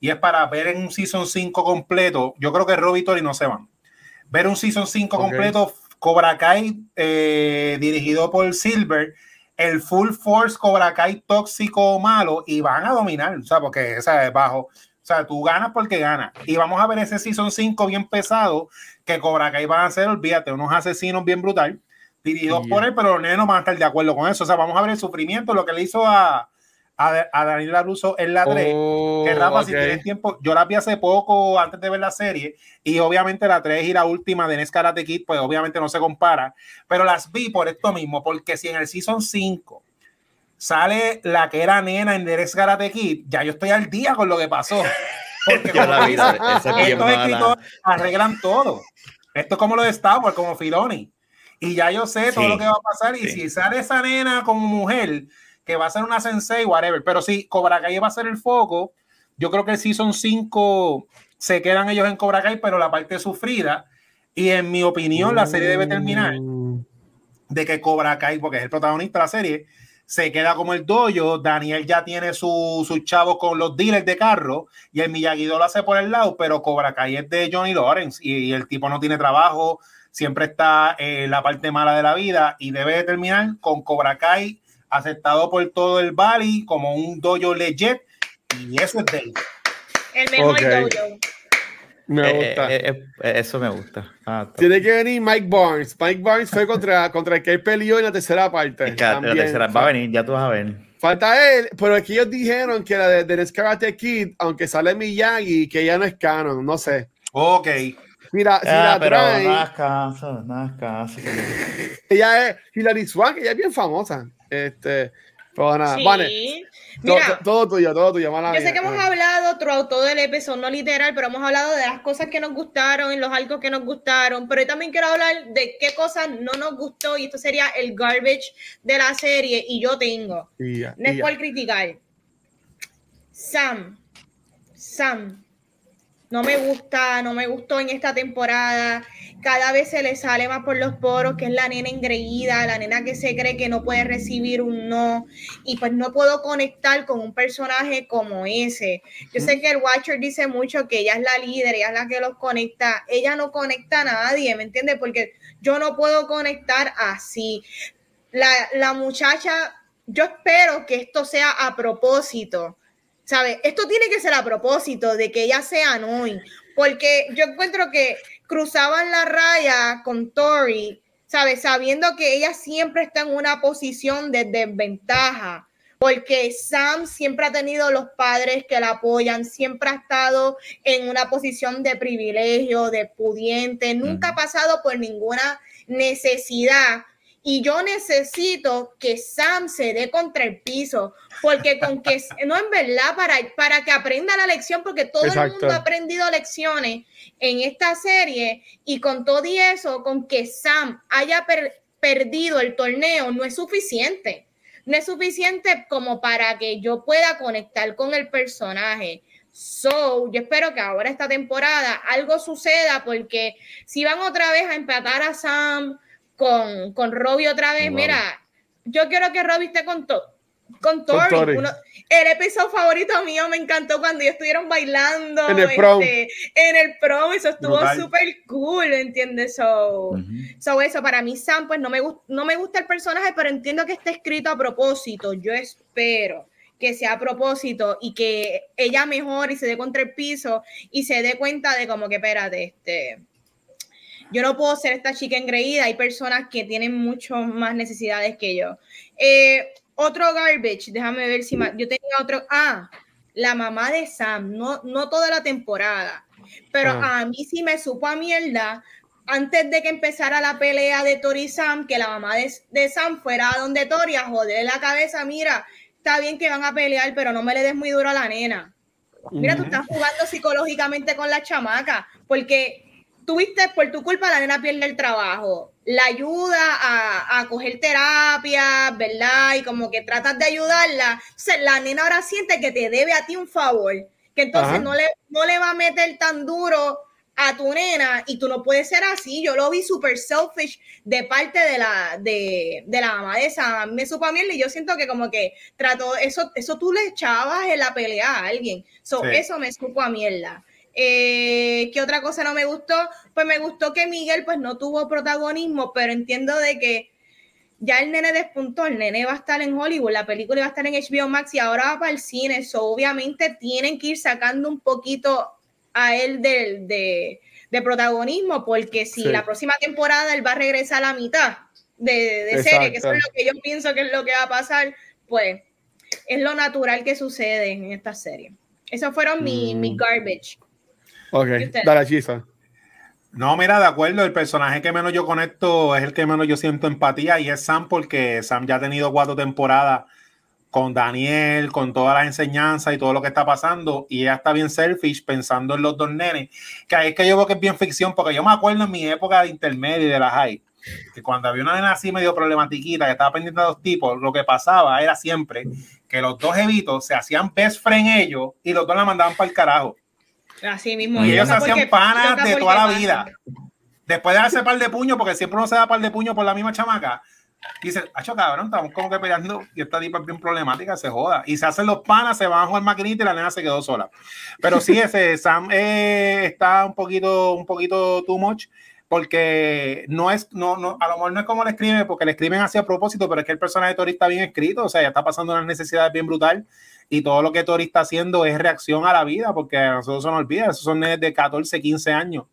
y es para ver en un Season 5 completo. Yo creo que Robbie Tori no se van. Ver un Season 5 completo, Cobra Kai eh, dirigido por Silver, el Full Force Cobra Kai tóxico malo y van a dominar, o sea, porque esa es bajo o sea, tú ganas porque ganas. Y vamos a ver ese Season 5 bien pesado que Cobra Kai van a ser, olvídate, unos asesinos bien brutal, dirigidos por él, pero los nenes no van a estar de acuerdo con eso. O sea, vamos a ver el sufrimiento, lo que le hizo a, a, a Daniel Russo en la 3. que Rafa, si tienes tiempo, yo la vi hace poco antes de ver la serie, y obviamente la 3 y la última de Nes Karate Kid, pues obviamente no se compara, pero las vi por esto mismo, porque si en el Season 5 sale la que era nena en Derek Karate Kid, ya yo estoy al día con lo que pasó. Porque la vida, estos escritores arreglan todo. Esto es como lo de Star Wars, como Filoni. Y ya yo sé todo lo que va a pasar. Y si sale esa nena como mujer, que va a ser una sensei, whatever. Pero si Cobra Kai va a ser el foco, yo creo que sí son cinco, se quedan ellos en Cobra Kai, pero la parte sufrida. Y en mi opinión, la serie debe terminar mm. de que Cobra Kai, porque es el protagonista de la serie, se queda como el doyo. Daniel ya tiene sus su chavos con los dealers de carro y el miyagi lo hace por el lado, pero Cobra Kai es de Johnny Lawrence y, el tipo no tiene trabajo, siempre está en la parte mala de la vida y debe terminar con Cobra Kai aceptado por todo el Valley como un dojo legit y eso es de él. El mejor dojo. Me eh, gusta. Eh, eh, eso me gusta. Ah, Tiene que venir Mike Barnes. Mike Barnes fue contra, contra el que él peleó en la tercera parte. la tercera va a venir, ya tú vas a ver. Falta él, pero aquí ellos dijeron que la de, de Karate Kid, aunque sale Miyagi, que ya no es canon, no sé. Ok. Mira, si ah, la pero trae, nada es caso, nada es caso. ella es Hilary Swank, ella es bien famosa. Este, pero nada, vale. Mira, todo, tuyo, todo tuyo. yo sé que hemos hablado todo el episodio, no literal, pero hemos hablado de las cosas que nos gustaron, los algo que nos gustaron, pero yo también quiero hablar de qué cosas no nos gustó y esto sería el garbage de la serie y yo tengo. no es por criticar. Sam, Sam, no me gusta, no me gustó en esta temporada cada vez se le sale más por los poros, que es la nena engreída, la nena que se cree que no puede recibir un no, y pues no puedo conectar con un personaje como ese. Yo sé que el Watcher dice mucho que ella es la líder, ella es la que los conecta, ella no conecta a nadie, ¿me entiendes? Porque yo no puedo conectar así. La, la muchacha, yo espero que esto sea a propósito. ¿Sabes? Esto tiene que ser a propósito de que ella sea annoying, porque yo encuentro que cruzaban la raya con Tori, ¿sabes? Sabiendo que ella siempre está en una posición de desventaja, porque Sam siempre ha tenido los padres que la apoyan, siempre ha estado en una posición de privilegio, de pudiente, nunca ha pasado por ninguna necesidad y yo necesito que Sam se dé contra el piso, porque con que, no en verdad, para, para que aprenda la lección, porque todo el mundo ha aprendido lecciones en esta serie, y con todo y eso, con que Sam haya perdido el torneo, no es suficiente. No es suficiente como para que yo pueda conectar con el personaje. So, yo espero que ahora esta temporada algo suceda, porque si van otra vez a empatar a Sam, con, con Robbie otra vez. Mira, yo quiero que Robbie esté con todo. con Tori. el episodio favorito mío me encantó cuando ellos estuvieron bailando en el prom. Este, en el prom eso estuvo súper cool, ¿entiendes? So, so, eso, para mí Sam, pues no me, no me gusta el personaje, pero entiendo que está escrito a propósito. Yo espero que sea a propósito y que ella mejore y se dé contra el piso y se dé cuenta de como que, espérate, este, yo no puedo ser esta chica engreída, hay personas que tienen mucho más necesidades que yo. Eh, otro garbage, déjame ver si yo tenía otro, ah, la mamá de Sam, no, no toda la temporada, pero ah. a mí sí me supo a mierda antes de que empezara la pelea de Tori y Sam, que la mamá de, de Sam fuera a donde Tori a joder la cabeza, mira, está bien que van a pelear, pero no me le des muy duro a la nena. Mira, tú estás jugando psicológicamente con la chamaca, porque tuviste, por tu culpa, la nena pierde el trabajo. La ayuda a, a coger terapia, ¿verdad? Y como que tratas de ayudarla. O la nena ahora siente que te debe a ti un favor, que entonces no le, no le va a meter tan duro a tu nena y tú no puedes ser así. Yo lo vi súper selfish de parte de la, de, la mamá de esa. Me supo a mí y yo siento que como que trató, eso, eso tú le echabas en la pelea a alguien. So, Eso me supo a mierda. Eh, ¿Qué otra cosa no me gustó? Pues me gustó que Miguel pues no tuvo protagonismo, pero entiendo de que ya el nene despuntó, el nene va a estar en Hollywood, la película va a estar en HBO Max y ahora va para el cine, so obviamente tienen que ir sacando un poquito a él de, protagonismo, porque si la próxima temporada él va a regresar a la mitad de, serie, que eso es lo que yo pienso que es lo que va a pasar, pues es lo natural que sucede en esta serie. Esos fueron mi, mi, mm. garbage. Ok, dale, Chisa. No, mira, de acuerdo, el personaje que menos yo conecto es el que menos yo siento empatía y es Sam porque Sam ya ha tenido cuatro temporadas con Daniel, con todas las enseñanzas y todo lo que está pasando, y ella está bien selfish pensando en los dos nenes, que es que yo veo que es bien ficción, porque yo me acuerdo en mi época de intermedio y de la high, que cuando había una nena así medio problematiquita, que estaba pendiente de dos tipos, lo que pasaba era siempre que los dos evitos se hacían best friend ellos y los dos la mandaban para el carajo. Así mismo. Y ellos se hacían panas de toda la vida. Después de darse par de puños, porque siempre uno se da par de puños por la misma chamaca, dice, hacho cabrón, estamos como que peleando y esta tipa es bien problemática, se joda. Y se hacen los panas, se van a jugar maquinita y la nena se quedó sola. Pero sí, ese Sam eh, está un poquito, un poquito too much porque no es, no, no, a lo mejor no es como le escriben, porque le escriben así a propósito, pero es que el personaje de Tori está bien escrito, o sea, ya está pasando una necesidad bien brutal y todo lo que Tori está haciendo es reacción a la vida, porque a nosotros se nos olvida, esos son de 14, 15 años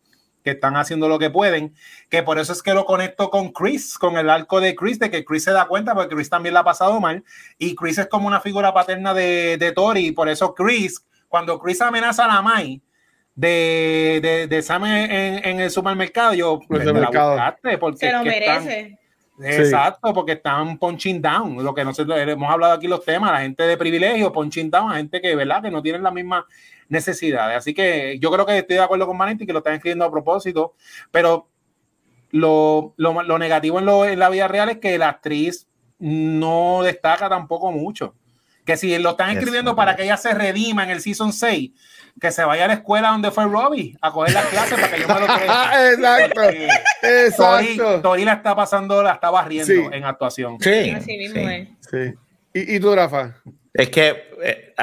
que están haciendo lo que pueden, que por eso es que lo conecto con Chris, con el arco de Chris, de que Chris se da cuenta, porque Chris también la ha pasado mal, y Chris es como una figura paterna de, de Tori, y por eso Chris, cuando Chris amenaza a la Mai de, de, de Sam en, el supermercado, yo, pues, la porque se lo merece. Exacto, porque están punching down, lo que nosotros hemos hablado aquí los temas, la gente de privilegio, punching down, a gente que, ¿verdad? Que no tienen la misma necesidades. Así que yo creo que estoy de acuerdo con Manetti que lo están escribiendo a propósito, pero lo, lo, negativo en, lo, en la vida real es que la actriz no destaca tampoco mucho. Que si lo están escribiendo para que ella se redima en el season 6, que se vaya a la escuela donde fue Robbie a coger las clases para que yo me lo crea. Exacto. Exacto. Tori, la está pasando, la está barriendo en actuación. Sí. Así mismo es. Sí. ¿Y, ¿Y, tú, Rafa? Es que eh,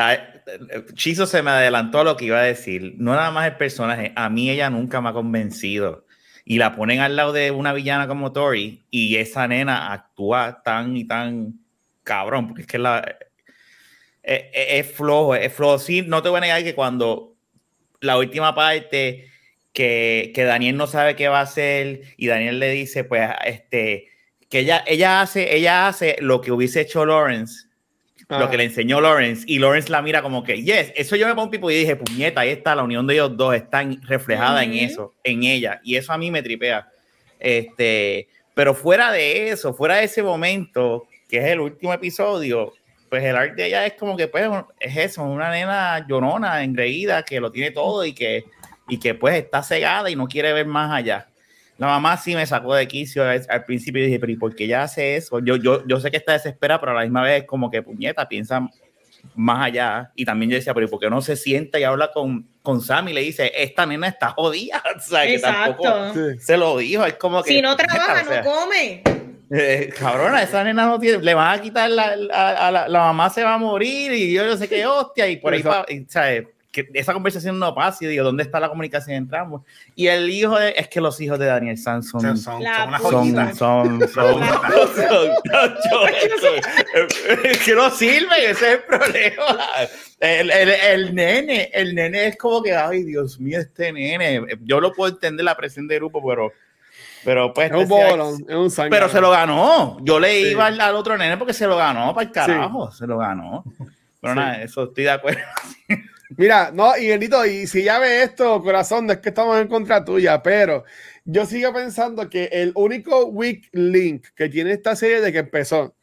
Chizo se me adelantó a lo que iba a decir. No nada más el personaje, a mí ella nunca me ha convencido. Y la ponen al lado de una villana como Tori y esa nena actúa tan y tan cabrón, porque es que la, es, es, flojo, es flojo. Sí, no te voy a negar que cuando la última parte que, que, Daniel no sabe qué va a hacer y Daniel le dice, pues, este, que ella, ella, hace, ella hace lo que hubiese hecho Lawrence lo que le enseñó Lawrence y Lawrence la mira como que, yes, eso yo me pongo pipo y dije, puñeta, ahí está, la unión de ellos dos está reflejada en eso, en ella, y eso a mí me tripea. Este, pero fuera de eso, fuera de ese momento, que es el último episodio, pues el arte de ella es como que, pues, es eso, una nena llorona, engreída, que lo tiene todo y que, y que pues está cegada y no quiere ver más allá. La mamá sí me sacó de quicio al, principio y dije, pero ¿y por qué ella hace eso? Yo, yo, yo sé que está desesperada, pero a la misma vez como que puñeta, piensa más allá. Y también yo decía, pero ¿y por qué no se sienta y habla con, con Sam y le dice, esta nena está jodida? O sea, que tampoco se lo dijo. Es como que. Si no trabaja, no come. Eh, cabrona, esa nena no tiene, le van a quitar la, a, la, la, mamá se va a morir y yo no sé qué hostia y por ahí, ¿sabes? que esa conversación no pasa y digo, ¿dónde está la comunicación entre ambos? Y el hijo de, es que los hijos de Daniel San son, son, son, son, son, son, es que no sirven, ese es el problema. El, el, el, nene, el nene es como que, ay, Dios mío, este nene, yo lo puedo entender la presión de grupo, pero pero pues. Es un bolón, es un Pero se lo ganó. Yo le iba al, otro nene porque se lo ganó, para el carajo. Se lo ganó. Pero nada, eso estoy de acuerdo. Mira, no, y Benito, y si ya ve esto, corazón, no es que estamos en contra tuya, pero yo sigo pensando que el único weak link que tiene esta serie de que empezó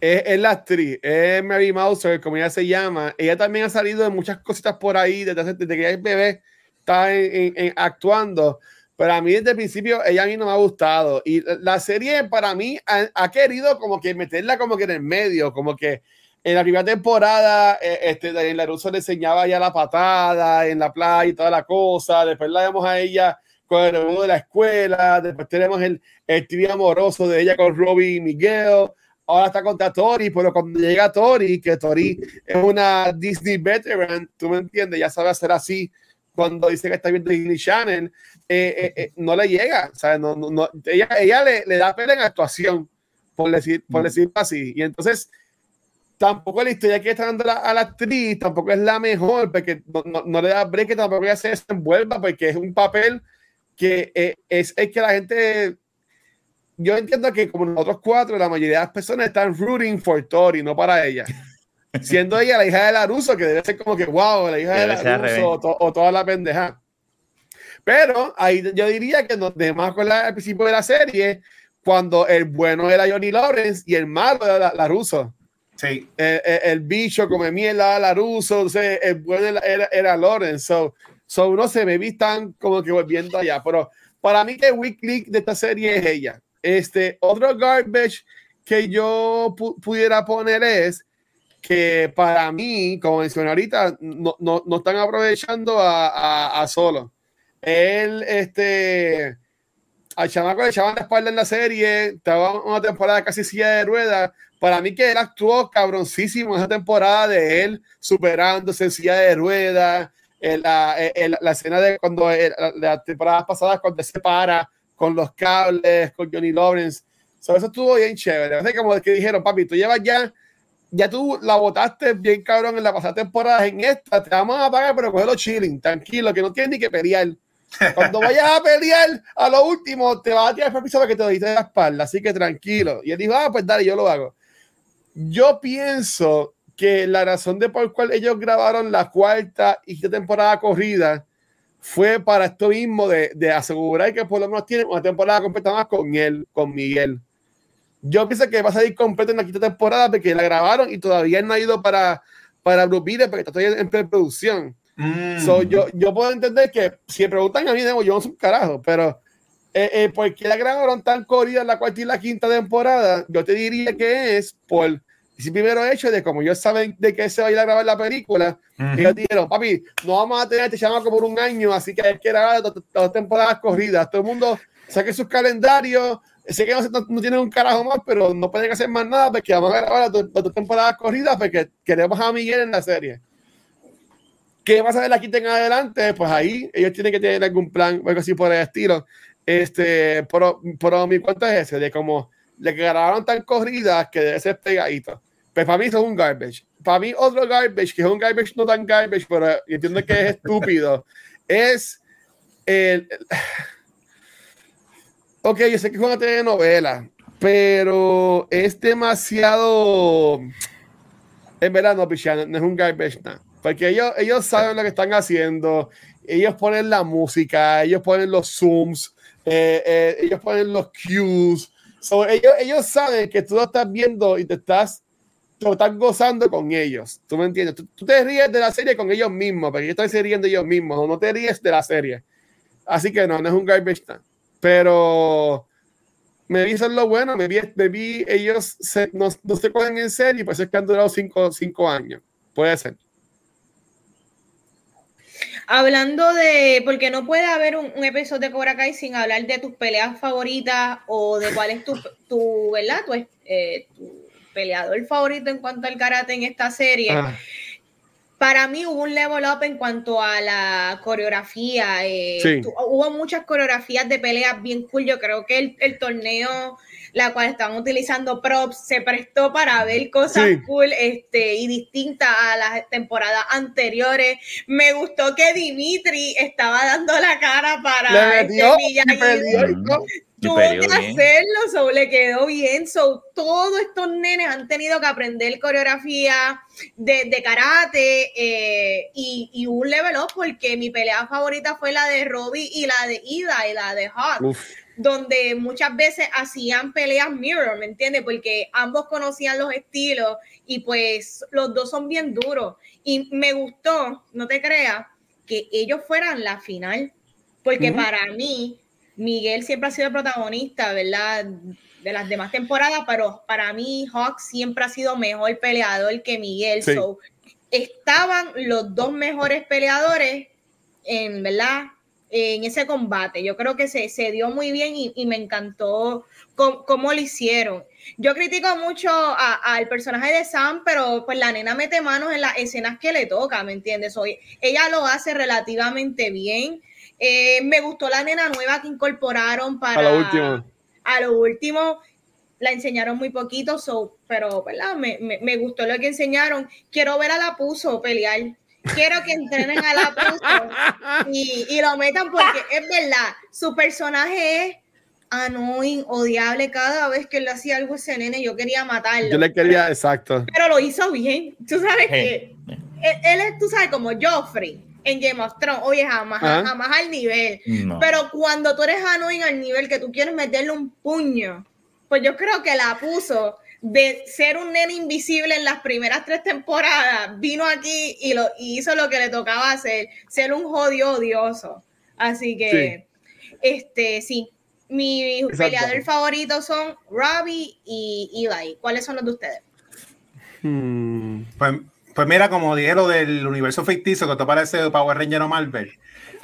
es, la actriz, es Mary Mouser, como ella se llama. Ella también ha salido de muchas cositas por ahí desde, desde que el bebé está en, actuando. Pero a mí desde el principio ella a mí no me ha gustado. Y la serie para mí ha, ha querido como que meterla como que en el medio, como que en la primera temporada, eh, este, Daniel Russo le enseñaba ya la patada en la playa y toda la cosa. Después la vemos a ella con el nuevo de la escuela. Después tenemos el, el amoroso de ella con Robbie y Miguel. Ahora está contra Tori, pero cuando llega Tori, que Tori es una Disney veteran, tú me entiendes, ya sabe hacer así. Cuando dice que está viendo Disney Channel, eh, eh, no le llega. O sea, no, no, ella, ella le, le, da pena en actuación, por, decir, por mm. decirlo así. Y entonces tampoco la historia que está dando a la actriz tampoco es la mejor, porque no, no, le da break que tampoco ya se desenvuelva, porque es un papel que eh, es, es, que la gente. Yo entiendo que, como nosotros cuatro, la mayoría de las personas están rooting for Tori, no para ella. Siendo ella la hija de Laruso, que debe ser como que, wow, la hija de Laruso, o, o, toda la pendeja. Pero ahí yo diría que nos dejamos con la, al principio de la serie, cuando el bueno era Johnny Lawrence y el malo era Laruso. Sí. Eh, eh, el bicho come mierda a la ruso, el bueno era, era Lawrence. So, so uno se me vi tan como que volviendo allá. Pero para mí que el weak link de esta serie es ella. Este otro garbage que yo pudiera poner es que para mí, como mencioné ahorita, no, no, no están aprovechando a, a, a, Solo. Él, este, al chamaco le echaban la espalda en la serie, estaba una temporada casi silla de ruedas, para mí que él actuó cabroncísimo en esa temporada de él superándose en silla de ruedas, la, la, escena de cuando la temporada pasada cuando se para con los cables, con Johnny Lawrence. eso estuvo bien chévere. Es como que dijeron, papi, tú llevas ya, ya tú la votaste bien cabrón en la pasada temporada, en esta te vamos a pagar, pero cógelo chilling, tranquilo, que no tienes ni que pelear. Cuando vayas a pelear, a lo último, te vas a tirar el piso para que te diste la espalda, así que tranquilo. Y él dijo, ah, pues dale, yo lo hago. Yo pienso que la razón de por cual ellos grabaron la cuarta y quinta temporada corrida fue para esto mismo de, de, asegurar que por lo menos tienen una temporada completa más con él, con Miguel. Yo pienso que va a salir completo en la quinta temporada porque la grabaron y todavía no ha ido para, para porque está todavía en preproducción. Mm. yo, yo puedo entender que si me preguntan a mí, yo no soy un carajo, pero eh, eh, ¿por qué la grabaron tan corrida la cuarta y la quinta temporada? Yo te diría que es por el primero hecho de como ellos saben de que se va a ir a grabar la película, ellos dijeron, papi, no vamos a tener este chamaco por un año, así que hay que grabar dos, temporadas corridas. Todo el mundo saque sus calendarios. Sé que no, no, tienen un carajo más, pero no pueden hacer más nada porque vamos a grabar las dos, temporadas corridas porque queremos a Miguel en la serie. ¿Qué pasa de la quinta en adelante? Pues ahí ellos tienen que tener algún plan o algo así por el estilo. Este, pero, pero mi cuento es ese, de como le grabaron tan corridas que debe ser pegadito. Pues para mí eso es un garbage. Para mí otro garbage, que es un garbage no tan garbage, pero entiendo que es estúpido, es el... Ok, yo sé que es una telenovela, pero es demasiado... En verdad no, Pichano, no es un garbage, no. Porque ellos, ellos saben lo que están haciendo, ellos ponen la música, ellos ponen los zooms, eh, eh, ellos ponen los cues. ellos, ellos saben que tú lo estás viendo y te estás, te estás gozando con ellos. ¿Tú me entiendes? Tú, te ríes de la serie con ellos mismos, porque ellos están riendo ellos mismos, no te ríes de la serie. Así que no, no es un garbage time. Pero me vi lo bueno, me vi, me vi ellos se, no, no, se cogen en serio y por eso es que han durado cinco, cinco años. Puede ser. Hablando de, porque no puede haber un, episodio de Cobra Kai sin hablar de tus peleas favoritas o de cuál es tu, tu ¿verdad? Tu, eh, tu peleador favorito en cuanto al karate en esta serie. Ah. Para mí hubo un level up en cuanto a la coreografía. Eh, hubo muchas coreografías de peleas bien cool. Yo creo que el, el torneo la cual estaban utilizando props, se prestó para ver cosas cool este, y distintas a las temporadas anteriores. Me gustó que Dimitri estaba dando la cara para este Tuvo que hacerlo, so, le quedó bien. So, todos estos nenes han tenido que aprender coreografía de, de karate eh, y, y, un level up porque mi pelea favorita fue la de Robbie y la de Ida y la de Hawk donde muchas veces hacían peleas mirror, ¿me entiendes? Porque ambos conocían los estilos y pues los dos son bien duros. Y me gustó, no te creas, que ellos fueran la final, porque para mí, Miguel siempre ha sido el protagonista, ¿verdad? De las demás temporadas, pero para mí Hawk siempre ha sido mejor peleador que Miguel. So, estaban los dos mejores peleadores en, ¿verdad? en ese combate. Yo creo que se, se dio muy bien y, me encantó cómo, lo hicieron. Yo critico mucho al personaje de Sam, pero pues la nena mete manos en las escenas que le toca, ¿me entiendes? Hoy, ella lo hace relativamente bien. Eh, me gustó la nena nueva que incorporaron para... A lo último. A lo último la enseñaron muy poquito, so, pero ¿verdad? Me, me, me, gustó lo que enseñaron. Quiero ver a la Puso pelear quiero que entrenen a la puso y, y, lo metan porque es verdad, su personaje es annoying, odiable cada vez que le hacía algo a ese nene, yo quería matarlo. Yo le quería, exacto. Pero lo hizo bien. Tú sabes que él, es, tú sabes, como Joffrey en Game of Thrones, oye, jamás, jamás al nivel. Pero cuando tú eres annoying al nivel que tú quieres meterle un puño, pues yo creo que la puso de ser un nene invisible en las primeras tres temporadas, vino aquí y, lo, hizo lo que le tocaba hacer, ser un jodido odioso. Así que, este, sí, mis peleadores favoritos son Robbie y Eli. ¿Cuáles son los de ustedes? Hmm. Pues, pues, mira, como dije lo del universo ficticio, que te parece Power Ranger o Marvel.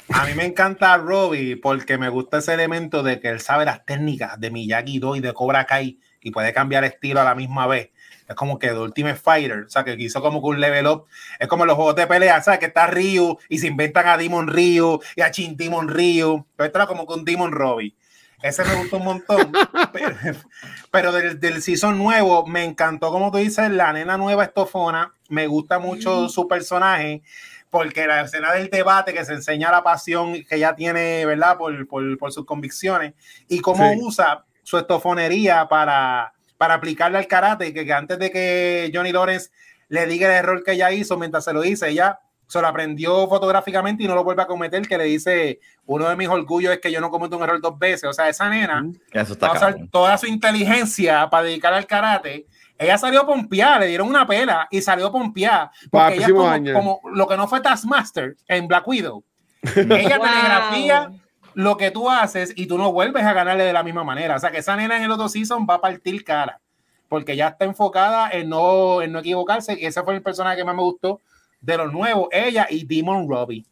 A mí me encanta Robbie porque me gusta ese elemento de que él sabe las técnicas de Miyagi-Do y de Cobra Kai y puede cambiar estilo a la misma vez. Es como que The Ultimate Fighter, o sea, que hizo como que un level up. Es como los juegos de pelea, ¿sabes? Que está Ryu y se inventan a Demon Ryu y a Chin Demon Ryu. Pero esto era como un Demon Robbie. Ese me gustó un montón. pero, del, del, season nuevo, me encantó, como tú dices, la nena nueva estofona. Me gusta mucho su personaje porque la escena del debate que se enseña la pasión que ella tiene, ¿verdad? Por, por, por sus convicciones y cómo usa su estofonería para, para aplicarle al karate, que, que antes de que Johnny Lawrence le diga el error que ella hizo mientras se lo dice, ella se lo aprendió fotográficamente y no lo vuelve a cometer, que le dice, uno de mis orgullos es que yo no cometo un error dos veces. O sea, esa nena Eso va a usar toda su inteligencia para dedicar al karate. Ella salió a pompear, le dieron una pela y salió a pompear. Porque ella como, como, lo que no fue Taskmaster en Black Widow. Ella wow. telegrafía lo que tú haces y tú no vuelves a ganarle de la misma manera. O sea, que esa nena en el otro season va a partir cara, porque ya está enfocada en no, en no equivocarse. Y ese fue el personaje que más me gustó de los nuevos, ella y Demon Robbie.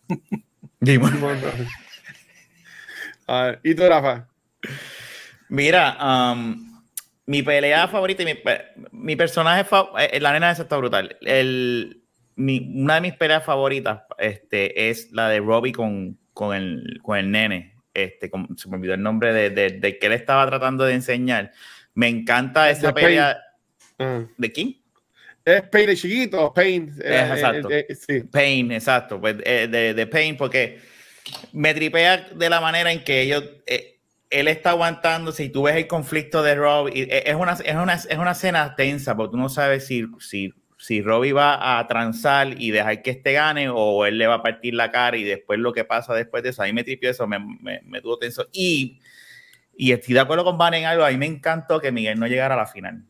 Demon Robbie. ¿Y tú, Rafa? Mira, um, mi pelea favorita y mi, mi personaje, eh, la nena esa está brutal. El, mi, una de mis peleas favoritas este, es la de Robbie con, con el, con el nene, este, se me olvidó el nombre de, de, que él estaba tratando de enseñar. Me encanta esa pelea. Ah. ¿De quién? Es Pain de chiquito, Pain. Eh, exacto. Eh, eh, Pain, exacto. Pues, de, de, Pain, porque me tripea de la manera en que ellos. él está aguantando, si tú ves el conflicto de Rob, es una, es una, es una escena tensa, porque tú no sabes si, si si Robbie va a transar y dejar que este gane o él le va a partir la cara y después lo que pasa después de eso, a mí me tripió eso, me, me, me tuvo tenso. Y, y estoy de acuerdo con Van en algo, a mí me encantó que Miguel no llegara a la final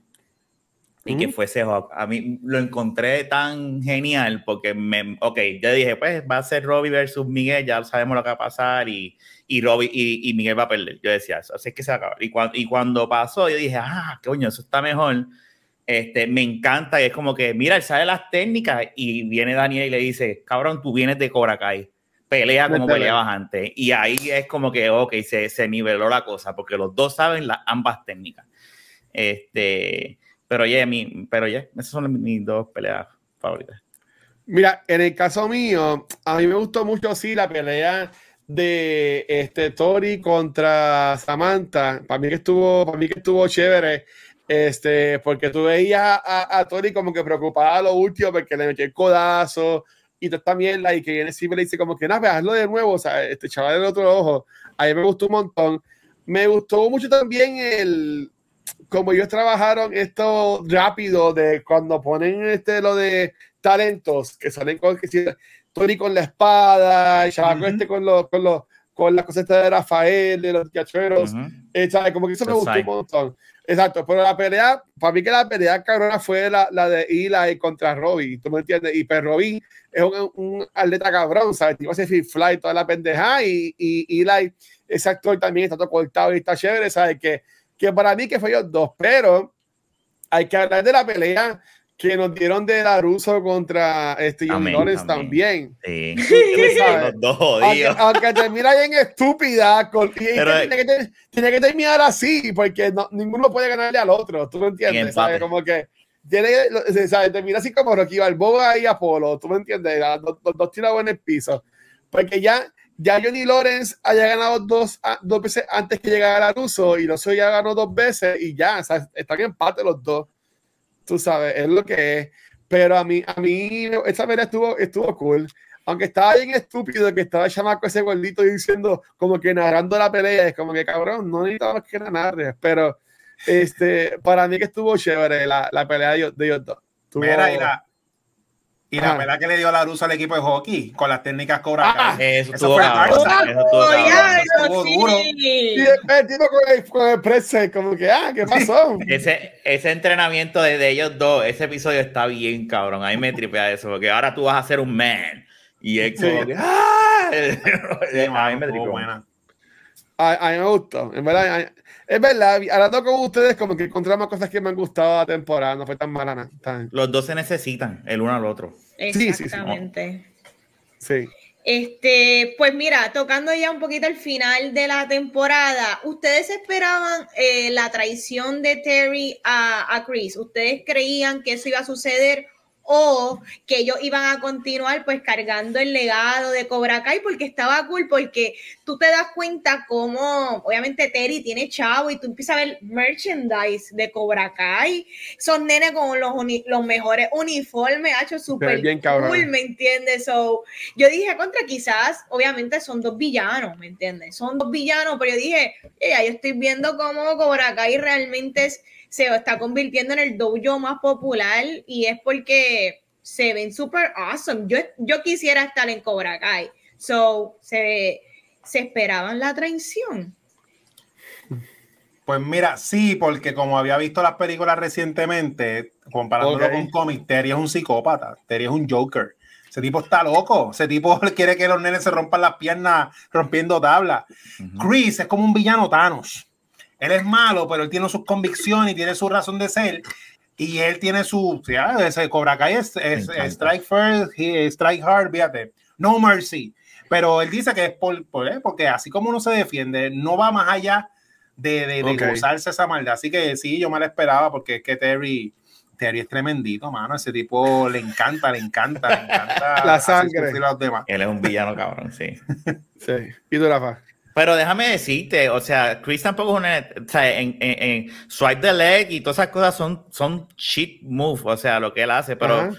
y que fuese A mí lo encontré tan genial porque, me, ok, yo dije, pues va a ser Robbie versus Miguel, ya sabemos lo que va a pasar y, y, Robbie, y, y Miguel va a perder. Yo decía, así es que se va a acabar. Y, cuando, y cuando pasó, yo dije, ah, coño, eso está mejor este, me encanta y es como que, mira, él sabe las técnicas y viene Daniel y le dice, cabrón, tú vienes de Cobra Kai. pelea como peleabas antes. Y ahí es como que, ok, se, se niveló la cosa, porque los dos saben las ambas técnicas. Este, pero ya, mi, pero ya, esas son mis dos peleas favoritas. Mira, en el caso mío, a mí me gustó mucho, sí, la pelea de este Tori contra Samantha. Para mí que estuvo, para mí que estuvo chévere. Este, porque tú veías a, a, Tori como que preocupada a lo último porque le metió el codazo y toda esta mierda y que viene siempre le dice como que nada, hazlo de nuevo, o sea, este chaval del otro ojo. A mí me gustó un montón. Me gustó mucho también el, como ellos trabajaron esto rápido de cuando ponen este lo de talentos que salen con que Tony con la espada, el este con los con los con las cosas de Rafael, de los cacheros, eh, como que eso me gustó un montón. Exacto, pero la pelea, para mí que la pelea cabrona fue la, la de Eli contra Robbie, ¿tú me entiendes? Y pues Robbie es un, un atleta cabrón, ¿sabes? Tipo hace fly toda la pendeja y, y Eli, ese actor también está todo cortado y está chévere, ¿sabes? Que que para mí que fue ellos dos, pero hay que hablar de la pelea que nos dieron de la Russo contra este John Lawrence también. Sí. Los dos jodidos. Aunque, termina bien estúpida, tiene, que, tiene, que, terminar así, porque no, ninguno puede ganarle al otro, ¿tú me entiendes? ¿sabes? Como que tiene, ¿sabes? termina así como Rocky Balboa y Apolo, ¿tú me entiendes? Los dos tirados en el piso. Porque ya ya Johnny Lawrence haya ganado dos, dos veces antes que llegara Russo y no soy ya ganó dos veces y ya, o sea, están en empate los dos. Tú sabes, es lo que es. Pero a mí, a mí, esa pelea estuvo, estuvo cool. Aunque estaba bien estúpido que estaba el chamaco ese gordito diciendo, como que narrando la pelea, es como que cabrón, no necesitamos que narre. Pero este, para mí que estuvo chévere la, la pelea de, ellos dos. Mira, y la verdad que le dio la luz al equipo de hockey con las técnicas Cobra ah, eso, eso fue eso estuvo duro. Y el tipo con el, con el press como que, ah, ¿qué pasó? ese, ese entrenamiento de, de, ellos dos, ese episodio está bien, cabrón. Ahí me tripea eso, porque ahora tú vas a ser un man. Y es como que, ¡ah! a mí me tripea. A, a, mí me gustó. En verdad, es verdad, hablando con ustedes, como que encontramos cosas que me han gustado la temporada, no fue tan mala nada. Los dos se necesitan, el uno al otro. Exactamente. Sí, sí, Este, pues mira, tocando ya un poquito el final de la temporada, ¿ustedes esperaban eh, la traición de Terry a, a Chris? ¿Ustedes creían que eso iba a suceder? O que ellos iban a continuar pues cargando el legado de Cobra Kai porque estaba cool porque tú te das cuenta cómo obviamente Terry tiene chavo y tú empiezas a ver merchandise de Cobra Kai. Son nenes con los, los mejores uniformes hecho súper cool me entiendes so, yo dije contra quizás obviamente son dos villanos me entiendes son dos villanos pero yo dije ya yo estoy viendo cómo Cobra Kai realmente es se está convirtiendo en el dojo más popular y es porque se ven súper awesome. Yo, yo quisiera estar en Cobra Kai. So, se, se esperaban la traición. Pues mira, sí, porque como había visto las películas recientemente, comparándolo con cómics, Terry es un psicópata, Terry es un Joker. Ese tipo está loco. Ese tipo quiere que los nenes se rompan las piernas rompiendo tablas. Chris es como un villano Thanos. Él es malo, pero él tiene sus convicciones y tiene su razón de ser. Y él tiene su, ya, ese Cobra Kai es, strike first, strike hard, fíjate, no mercy. Pero él dice que es por, por eh, porque así como uno se defiende, no va más allá de, de, gozarse esa maldad. Así que sí, yo me la esperaba porque es que Terry, Terry es tremendito, mano. Ese tipo le encanta, le encanta, le encanta. la sangre. Él es un villano, cabrón, sí. sí. ¿Y tú, Rafa? Pero déjame decirte, o sea, Chris tampoco es un... O sea, en, en, swipe the leg y todas esas cosas son, son cheat move, o sea, lo que él hace, pero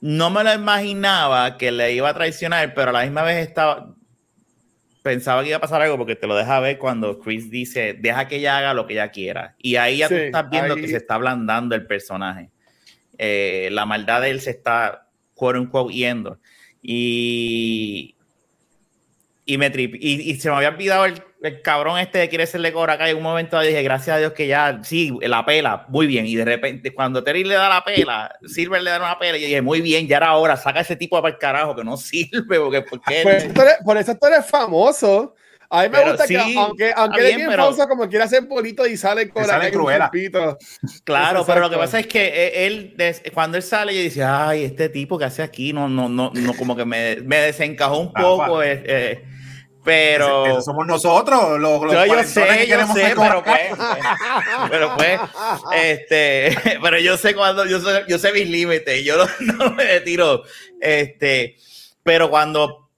no me lo imaginaba que le iba a traicionar, pero a la misma vez estaba. Pensaba que iba a pasar algo porque te lo deja ver cuando Chris dice, deja que ella haga lo que ella quiera. Y ahí ya tú estás viendo que se está ablandando el personaje. Eh, la maldad de él se está, quote unquote, yendo. Y, y me trip, y, se me había olvidado el, cabrón este de quiere serle cobra acá. En un momento dije, gracias a Dios que ya, sí, la pela, muy bien. Y de repente, cuando Terry le da la pela, Silver le da una pela, y dije, muy bien, ya era hora, saca ese tipo para el carajo que no sirve. Porque, porque por, eso por, eso tú eres famoso. A mí me gusta que, aunque, aunque bien, bien pero... como quiere hacer bonito y sale con la cruela. Claro, pero lo que pasa es que e, él, cuando él sale, yo dice, ay, este tipo que hace aquí, no, no, no, no como que me, me desencajó un poco. Eh, eh, pero somos nosotros los, yo, yo sé yo sé pero pues, pero pues este pero yo sé cuando yo sé, yo sé mis límites yo no, no me tiro este pero cuando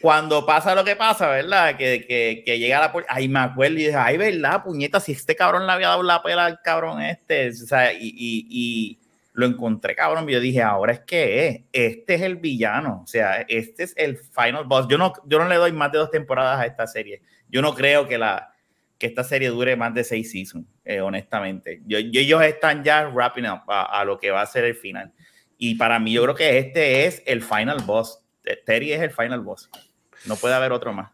cuando pasa lo que pasa, ¿verdad? Que, que, que llega la ay, me acuerdo y dije, ay, ¿verdad? Puñeta, si este cabrón le había dado la pela al cabrón este, o sea, y, y, y lo encontré, cabrón, yo dije, ahora es que es, este es el villano, o sea, este es el final boss. Yo no, yo no le doy más de dos temporadas a esta serie. Yo no creo que la que esta serie dure más de seis seasons, eh, honestamente. Yo, ellos están ya wrapping up a, a, lo que va a ser el final. Y para mí, yo creo que este es el final boss. Terry es el final boss. No puede haber otro más.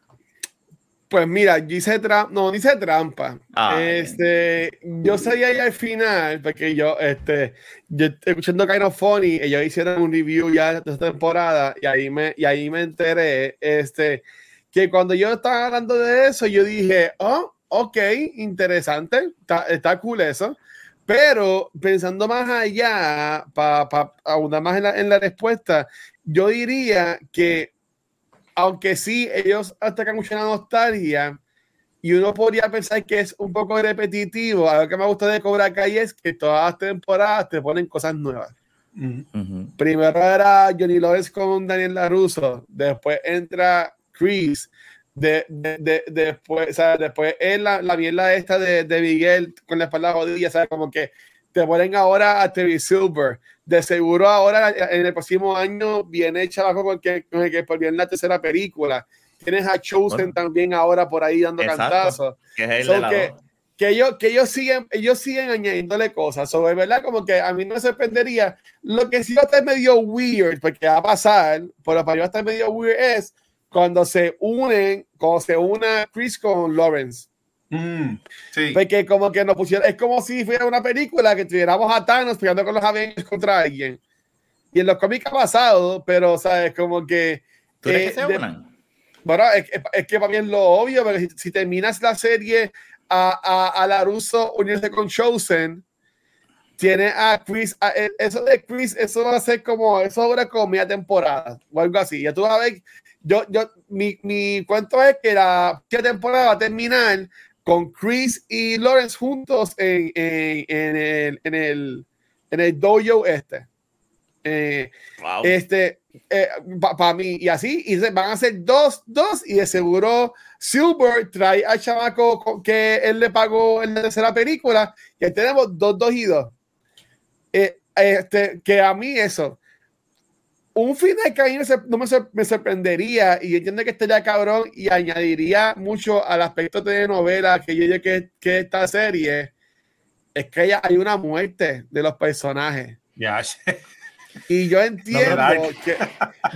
Pues mira, yo hice trampa, no, dice trampa. Ah, este, yo salí ahí al final, porque yo, este, yo escuchando Kind of Funny, ellos hicieron un review ya de esta temporada y ahí me, y ahí me enteré, este, que cuando yo estaba hablando de eso, yo dije, oh, ok, interesante, está, está cool eso, pero pensando más allá, para pa, abundar más en la, en la respuesta, yo diría que aunque sí, ellos atacan mucho la nostalgia y uno podría pensar que es un poco repetitivo. Algo que me gusta de Cobra Kai es que todas las temporadas te ponen cosas nuevas. Primero era Johnny Lawrence con Daniel LaRusso, después entra Chris, de, de, después, o sea, después es la, la mierda esta de, de Miguel con la espalda jodida, ¿sabes? Como que te ponen ahora a TV Silver. De seguro ahora en el próximo año viene Chavaco con, que, con el que por bien la tercera película. Tienes a Chosen también ahora por ahí dando cantazos. Que, es el que, que, ellos, que ellos siguen, ellos siguen añadiéndole cosas. Sobre verdad, como que a mí no me sorprendería. Lo que sí va a estar medio weird, porque va a pasar, pero para mí va a estar medio weird es cuando se unen, cuando se una Chris con Lawrence. Mm, sí. Porque como que nos pusieron, es como si fuera una película que tuviéramos a Thanos peleando con los Avengers contra alguien. Y en los cómics ha pasado, pero, ¿sabes? Como que... ¿Tú eh, que se unan? Bueno, es, es, que para mí es lo obvio, porque si, terminas la serie a, a, a Laruso unirse con Chosen, tiene a Chris, e, eso de Chris, eso va a ser como, eso dura como media temporada o algo así. Ya tú vas a ver, yo, yo, mi, mi cuento es que la temporada va a terminar con Chris y Lawrence juntos en, en, en el, en, el, en el dojo este. Eh, Este, eh, para mí, y así, y van a ser dos, dos, y de seguro Silver trae al chamaco que él le pagó en la tercera película, que tenemos dos, dos y dos. Eh, este, que a mí eso, un final que a mí no me, me, sorprendería y entiendo que estaría cabrón y añadiría mucho al aspecto de novela que yo que, que esta serie es que hay una muerte de los personajes. Ya. Y yo entiendo que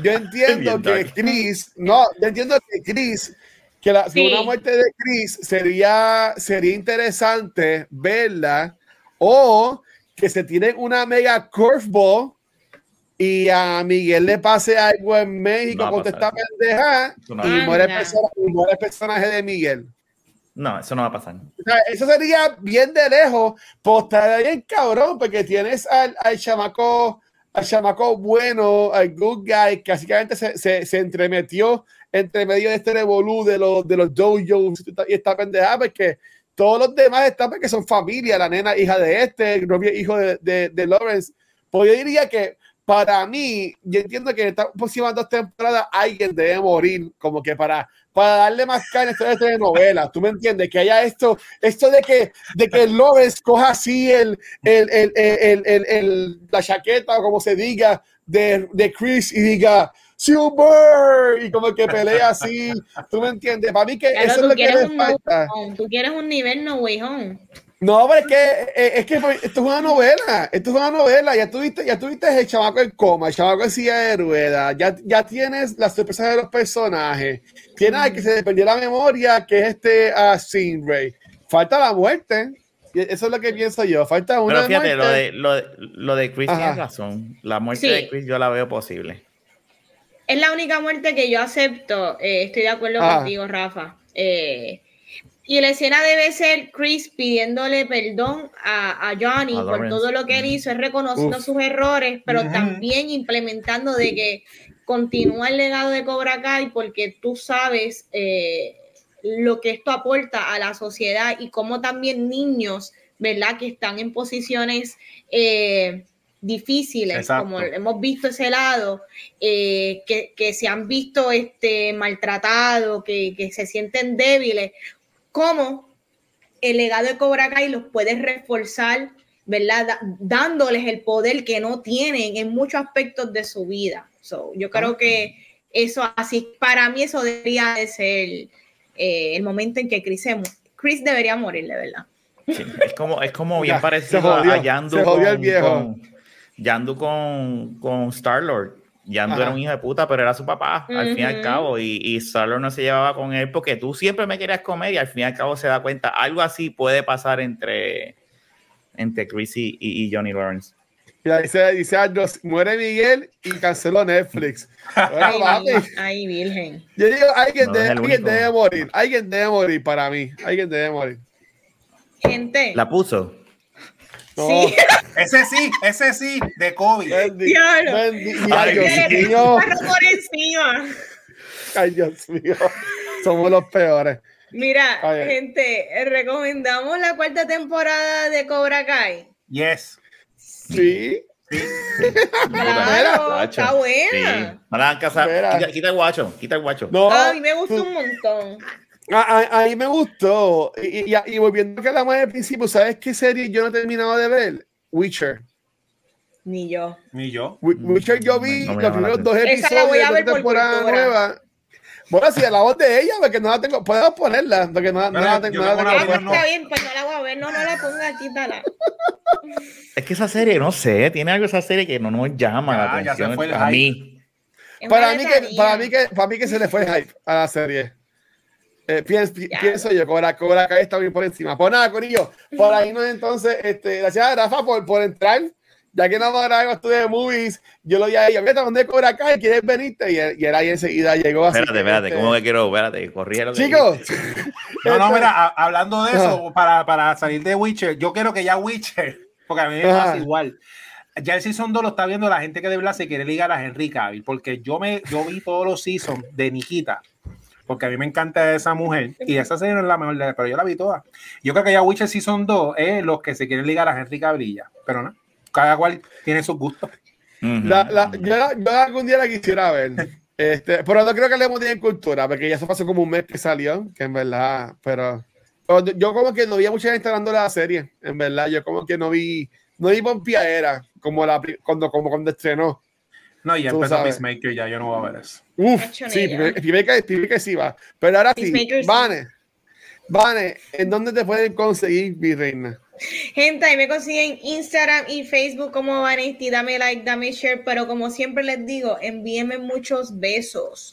yo entiendo que Chris, no, yo entiendo que Chris, que la, una muerte de Chris sería, sería interesante verla o que se tiene una mega curveball y a Miguel le pase algo en México con esta pendeja y, muere el personaje de Miguel. No, eso no va a pasar. eso sería bien de lejos, pues estaría bien cabrón, porque tienes al, al chamaco, al chamaco bueno, al good guy, que básicamente se, se, se entremetió entre medio de este revolú de los, de los dojos y esta pendeja, porque todos los demás están porque son familia, la nena hija de este, el novio hijo de, de, de Lawrence. Pues yo diría que para mí, yo entiendo que en estas próximas dos temporadas alguien debe morir, como que para, para darle más carne a esta telenovela. ¿Tú me entiendes? Que haya esto, esto de que, de que López coja así el, el, el, el, el, la chaqueta o como se diga de, de Chris y diga Super y como que pelea así. ¿Tú me entiendes? Para mí que eso es lo que le falta. tú quieres un nivel no way home. No, pero es que, eh, es que esto es una novela, esto es una novela, ya tuviste, ya tuviste el chamaco en coma, el chamaco en silla de ruedas, ya, ya tienes las sorpresas de los personajes, tienes al que se le perdió la memoria, que es este uh, Ray. Falta la muerte, eso es lo que pienso yo, falta una Pero fíjate, lo de, lo, lo de Chris tiene razón, la muerte de Chris yo la veo posible. Es la única muerte que yo acepto, eh, estoy de acuerdo contigo, Rafa Eh, y la escena debe ser Chris pidiéndole perdón a, Johnny por todo lo que él hizo, es reconociendo sus errores, pero también implementando de que continúa el legado de Cobra Kai porque tú sabes eh, lo que esto aporta a la sociedad y cómo también niños, ¿verdad? Que están en posiciones eh, difíciles, como hemos visto ese lado, eh, que, se han visto este, maltratados, que, que se sienten débiles, cómo el legado de Cobra Kai los puede reforzar, ¿verdad? dándoles el poder que no tienen en muchos aspectos de su vida. yo creo que eso, así, para mí eso debería de ser eh, el momento en que Chris, Chris debería morir, de verdad. es como, es como bien parecido a Yandu con, Yandu con, con Star-Lord Yandu era un hijo de puta, pero era su papá, al fin y al cabo, y, y solo no se llevaba con él porque tú siempre me querías comer y al fin y al cabo se da cuenta, algo así puede pasar entre, entre Chris y, Johnny Lawrence. Ya dice, dice muere Miguel y canceló Netflix. ay, virgen. Yo digo, alguien, debe, alguien debe morir, alguien debe morir para mí, alguien debe morir. Gente. La puso. Sí. Ese sí, ese sí, de COVID. Ay, Dios mío. Ay, Dios mío. Somos los peores. Mira, gente, recomendamos la cuarta temporada de Cobra Kai. Yes. Sí. Sí. Claro, está buena. Sí. Quita, el guacho, quita el guacho. No, a mí me gustó un montón. A, mí me gustó. Y, y, volviendo a que hablamos al principio, ¿sabes qué serie yo no he terminado de ver? Witcher. Ni yo. Ni yo. Witcher yo vi los primeros dos episodios de la temporada nueva. Bueno, si a la voz de ella, porque no la tengo, podemos ponerla, porque no, no, la tengo. No la tengo está bien, pues no la voy a ver, no, no la ponga, quítala. Es que esa serie, no sé, tiene algo esa serie que no nos llama la atención a mí. Para mí, que, para, mí que, para mí que se le fue el hype a la serie. Eh, pienso, pienso, yo, Cobra, Cobra Kai está bien por encima. Pues nada, Corillo, por ahí no entonces, este, gracias a Rafa por, por entrar, ya que no vamos a grabar estudio de movies, yo lo dije a ella, mira, ¿dónde Cobra Kai? ¿Quieres venirte? Y, y él ahí enseguida llegó así. Espérate, espérate, este, ¿cómo que quiero? Espérate, corrieron. Chicos. no, no, mira, hablando de eso, para, para salir de Witcher, yo quiero que ya Witcher, porque a mí me pasa igual ya el Season 2 lo está viendo la gente que de verdad se quiere ligar a Henry Cavill, porque yo me yo vi todos los seasons de Nikita porque a mí me encanta esa mujer y esa serie no es la mejor de pero yo la vi toda. Yo creo que ya Witcher Season 2 es los que se quieren ligar a Henry Cabrilla, pero no, cada cual tiene sus gustos. yo, algún día la quisiera ver, este, pero no creo que le hemos en cultura, porque ya se pasó como un mes que salió, que en verdad, pero, yo como que no vi a mucha gente hablando de la serie, en verdad, yo como que no vi, no vi era como, la, cuando, como cuando estrenó. No, ya empezó Peacemaker, ya yo no voy a ver eso. Uf, sí, Peacemaker, que sí va. Pero ahora sí, Vane, Vane, ¿en dónde te pueden conseguir, mi reina? Gente, ahí me consiguen Instagram y Facebook como Vanesti. Dame like, dame share, pero como siempre les digo, envíenme muchos besos.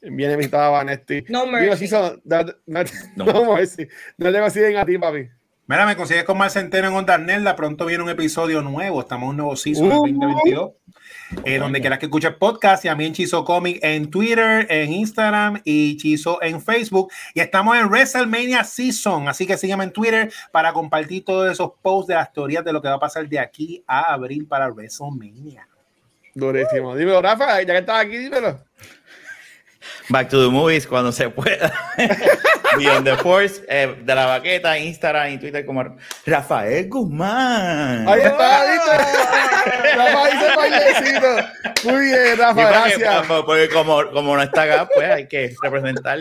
Envíenme mi Vanesti. No mercy. no, no, no, no, no te consiguen a ti, papi. Mira, me consigues con más Centeno en Onda Nerda. Pronto viene un episodio nuevo. Estamos en un nuevo season uh, 2022. Eh, donde quieras que escuches podcast y a mí en Chizo Comic en Twitter, en Instagram y Chizo en Facebook. Y estamos en WrestleMania Season, así que sígueme en Twitter para compartir todos esos posts de las teorías de lo que va a pasar de aquí a abril para WrestleMania. Durísimo. Dímelo, Rafa, ya que estás aquí, dímelo. Back to the movies cuando se pueda. Beyond the Force, eh, de la baqueta, Instagram y Twitter como Rafael Guzmán. Ahí está, ¿viste? Rafa dice bailecito. Muy bien, Rafa, gracias. Porque, como, como no está acá, pues hay que representar.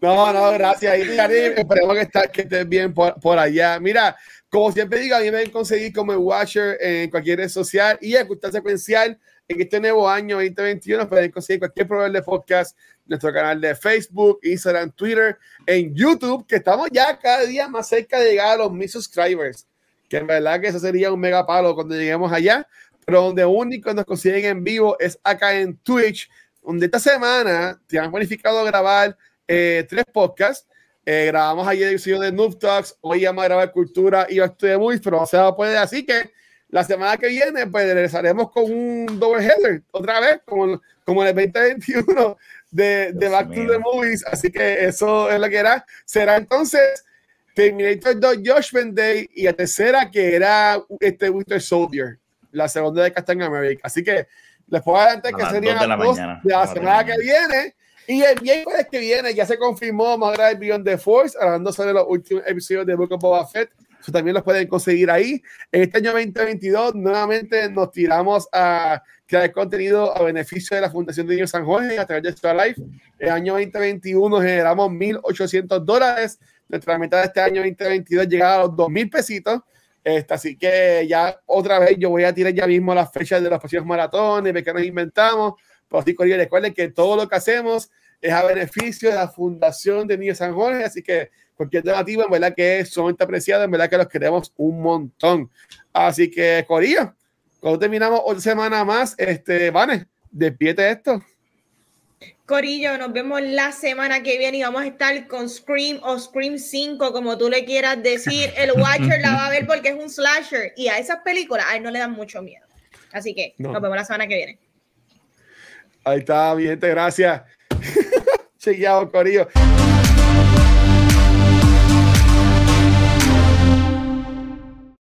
No, no, gracias. Y esperemos que, está, que estés bien por, por, allá. Mira, como siempre digo, a mí me pueden conseguir como el Watcher en cualquier red social y escuchar secuencial en este nuevo año 2021 pueden conseguir cualquier proveedor de podcast, nuestro canal de Facebook, Instagram, Twitter, en YouTube, que estamos ya cada día más cerca de llegar a los mil subscribers, que en verdad que eso sería un mega palo cuando lleguemos allá, pero donde único nos consiguen en vivo es acá en Twitch, donde esta semana te han planificado grabar eh, tres podcasts. Eh, grabamos ayer el episodio de Noob Talks, hoy vamos a grabar Cultura y de Movies, pero no se va a poder, así que la semana que viene, pues regresaremos con un double header, otra vez, como, como en el 2021, de, de Back to the Movies. Así que eso es lo que era. Será entonces Terminator 2 Judgment Day y la tercera que era este Winter Soldier, la segunda de Captain America. Así que les puedo adelantar que serían las dos de la semana que viene. Y el miércoles que viene ya se confirmó más grave Beyond the Force, hablando sobre los últimos episodios de Book of Boba Fett. También los pueden conseguir ahí. En este año 2022, nuevamente nos tiramos a crear contenido a beneficio de la Fundación de Niños San Jorge a través de Extra Life. El año 2021 generamos 1.800 dólares. Nuestra mitad de este año 2022 llegaba a los 2.000 pesitos. Este, así que ya otra vez yo voy a tirar ya mismo las fechas de los próximos maratones, de que nos inventamos. Pero sí, recuerden que todo lo que hacemos es a beneficio de la Fundación de Niños San Jorge. Así que cualquier donativa, en verdad que es sumamente apreciado, en verdad que los queremos un montón. Así que, Corillo, cuando terminamos otra semana más, este, Vane, despiete esto. Corillo, nos vemos la semana que viene y vamos a estar con Scream o Scream 5, como tú le quieras decir. El Watcher la va a ver porque es un slasher y a esas películas a él no le dan mucho miedo. Así que nos vemos la semana que viene. Ahí está, mi gente, gracias. Chequeado, Corillo.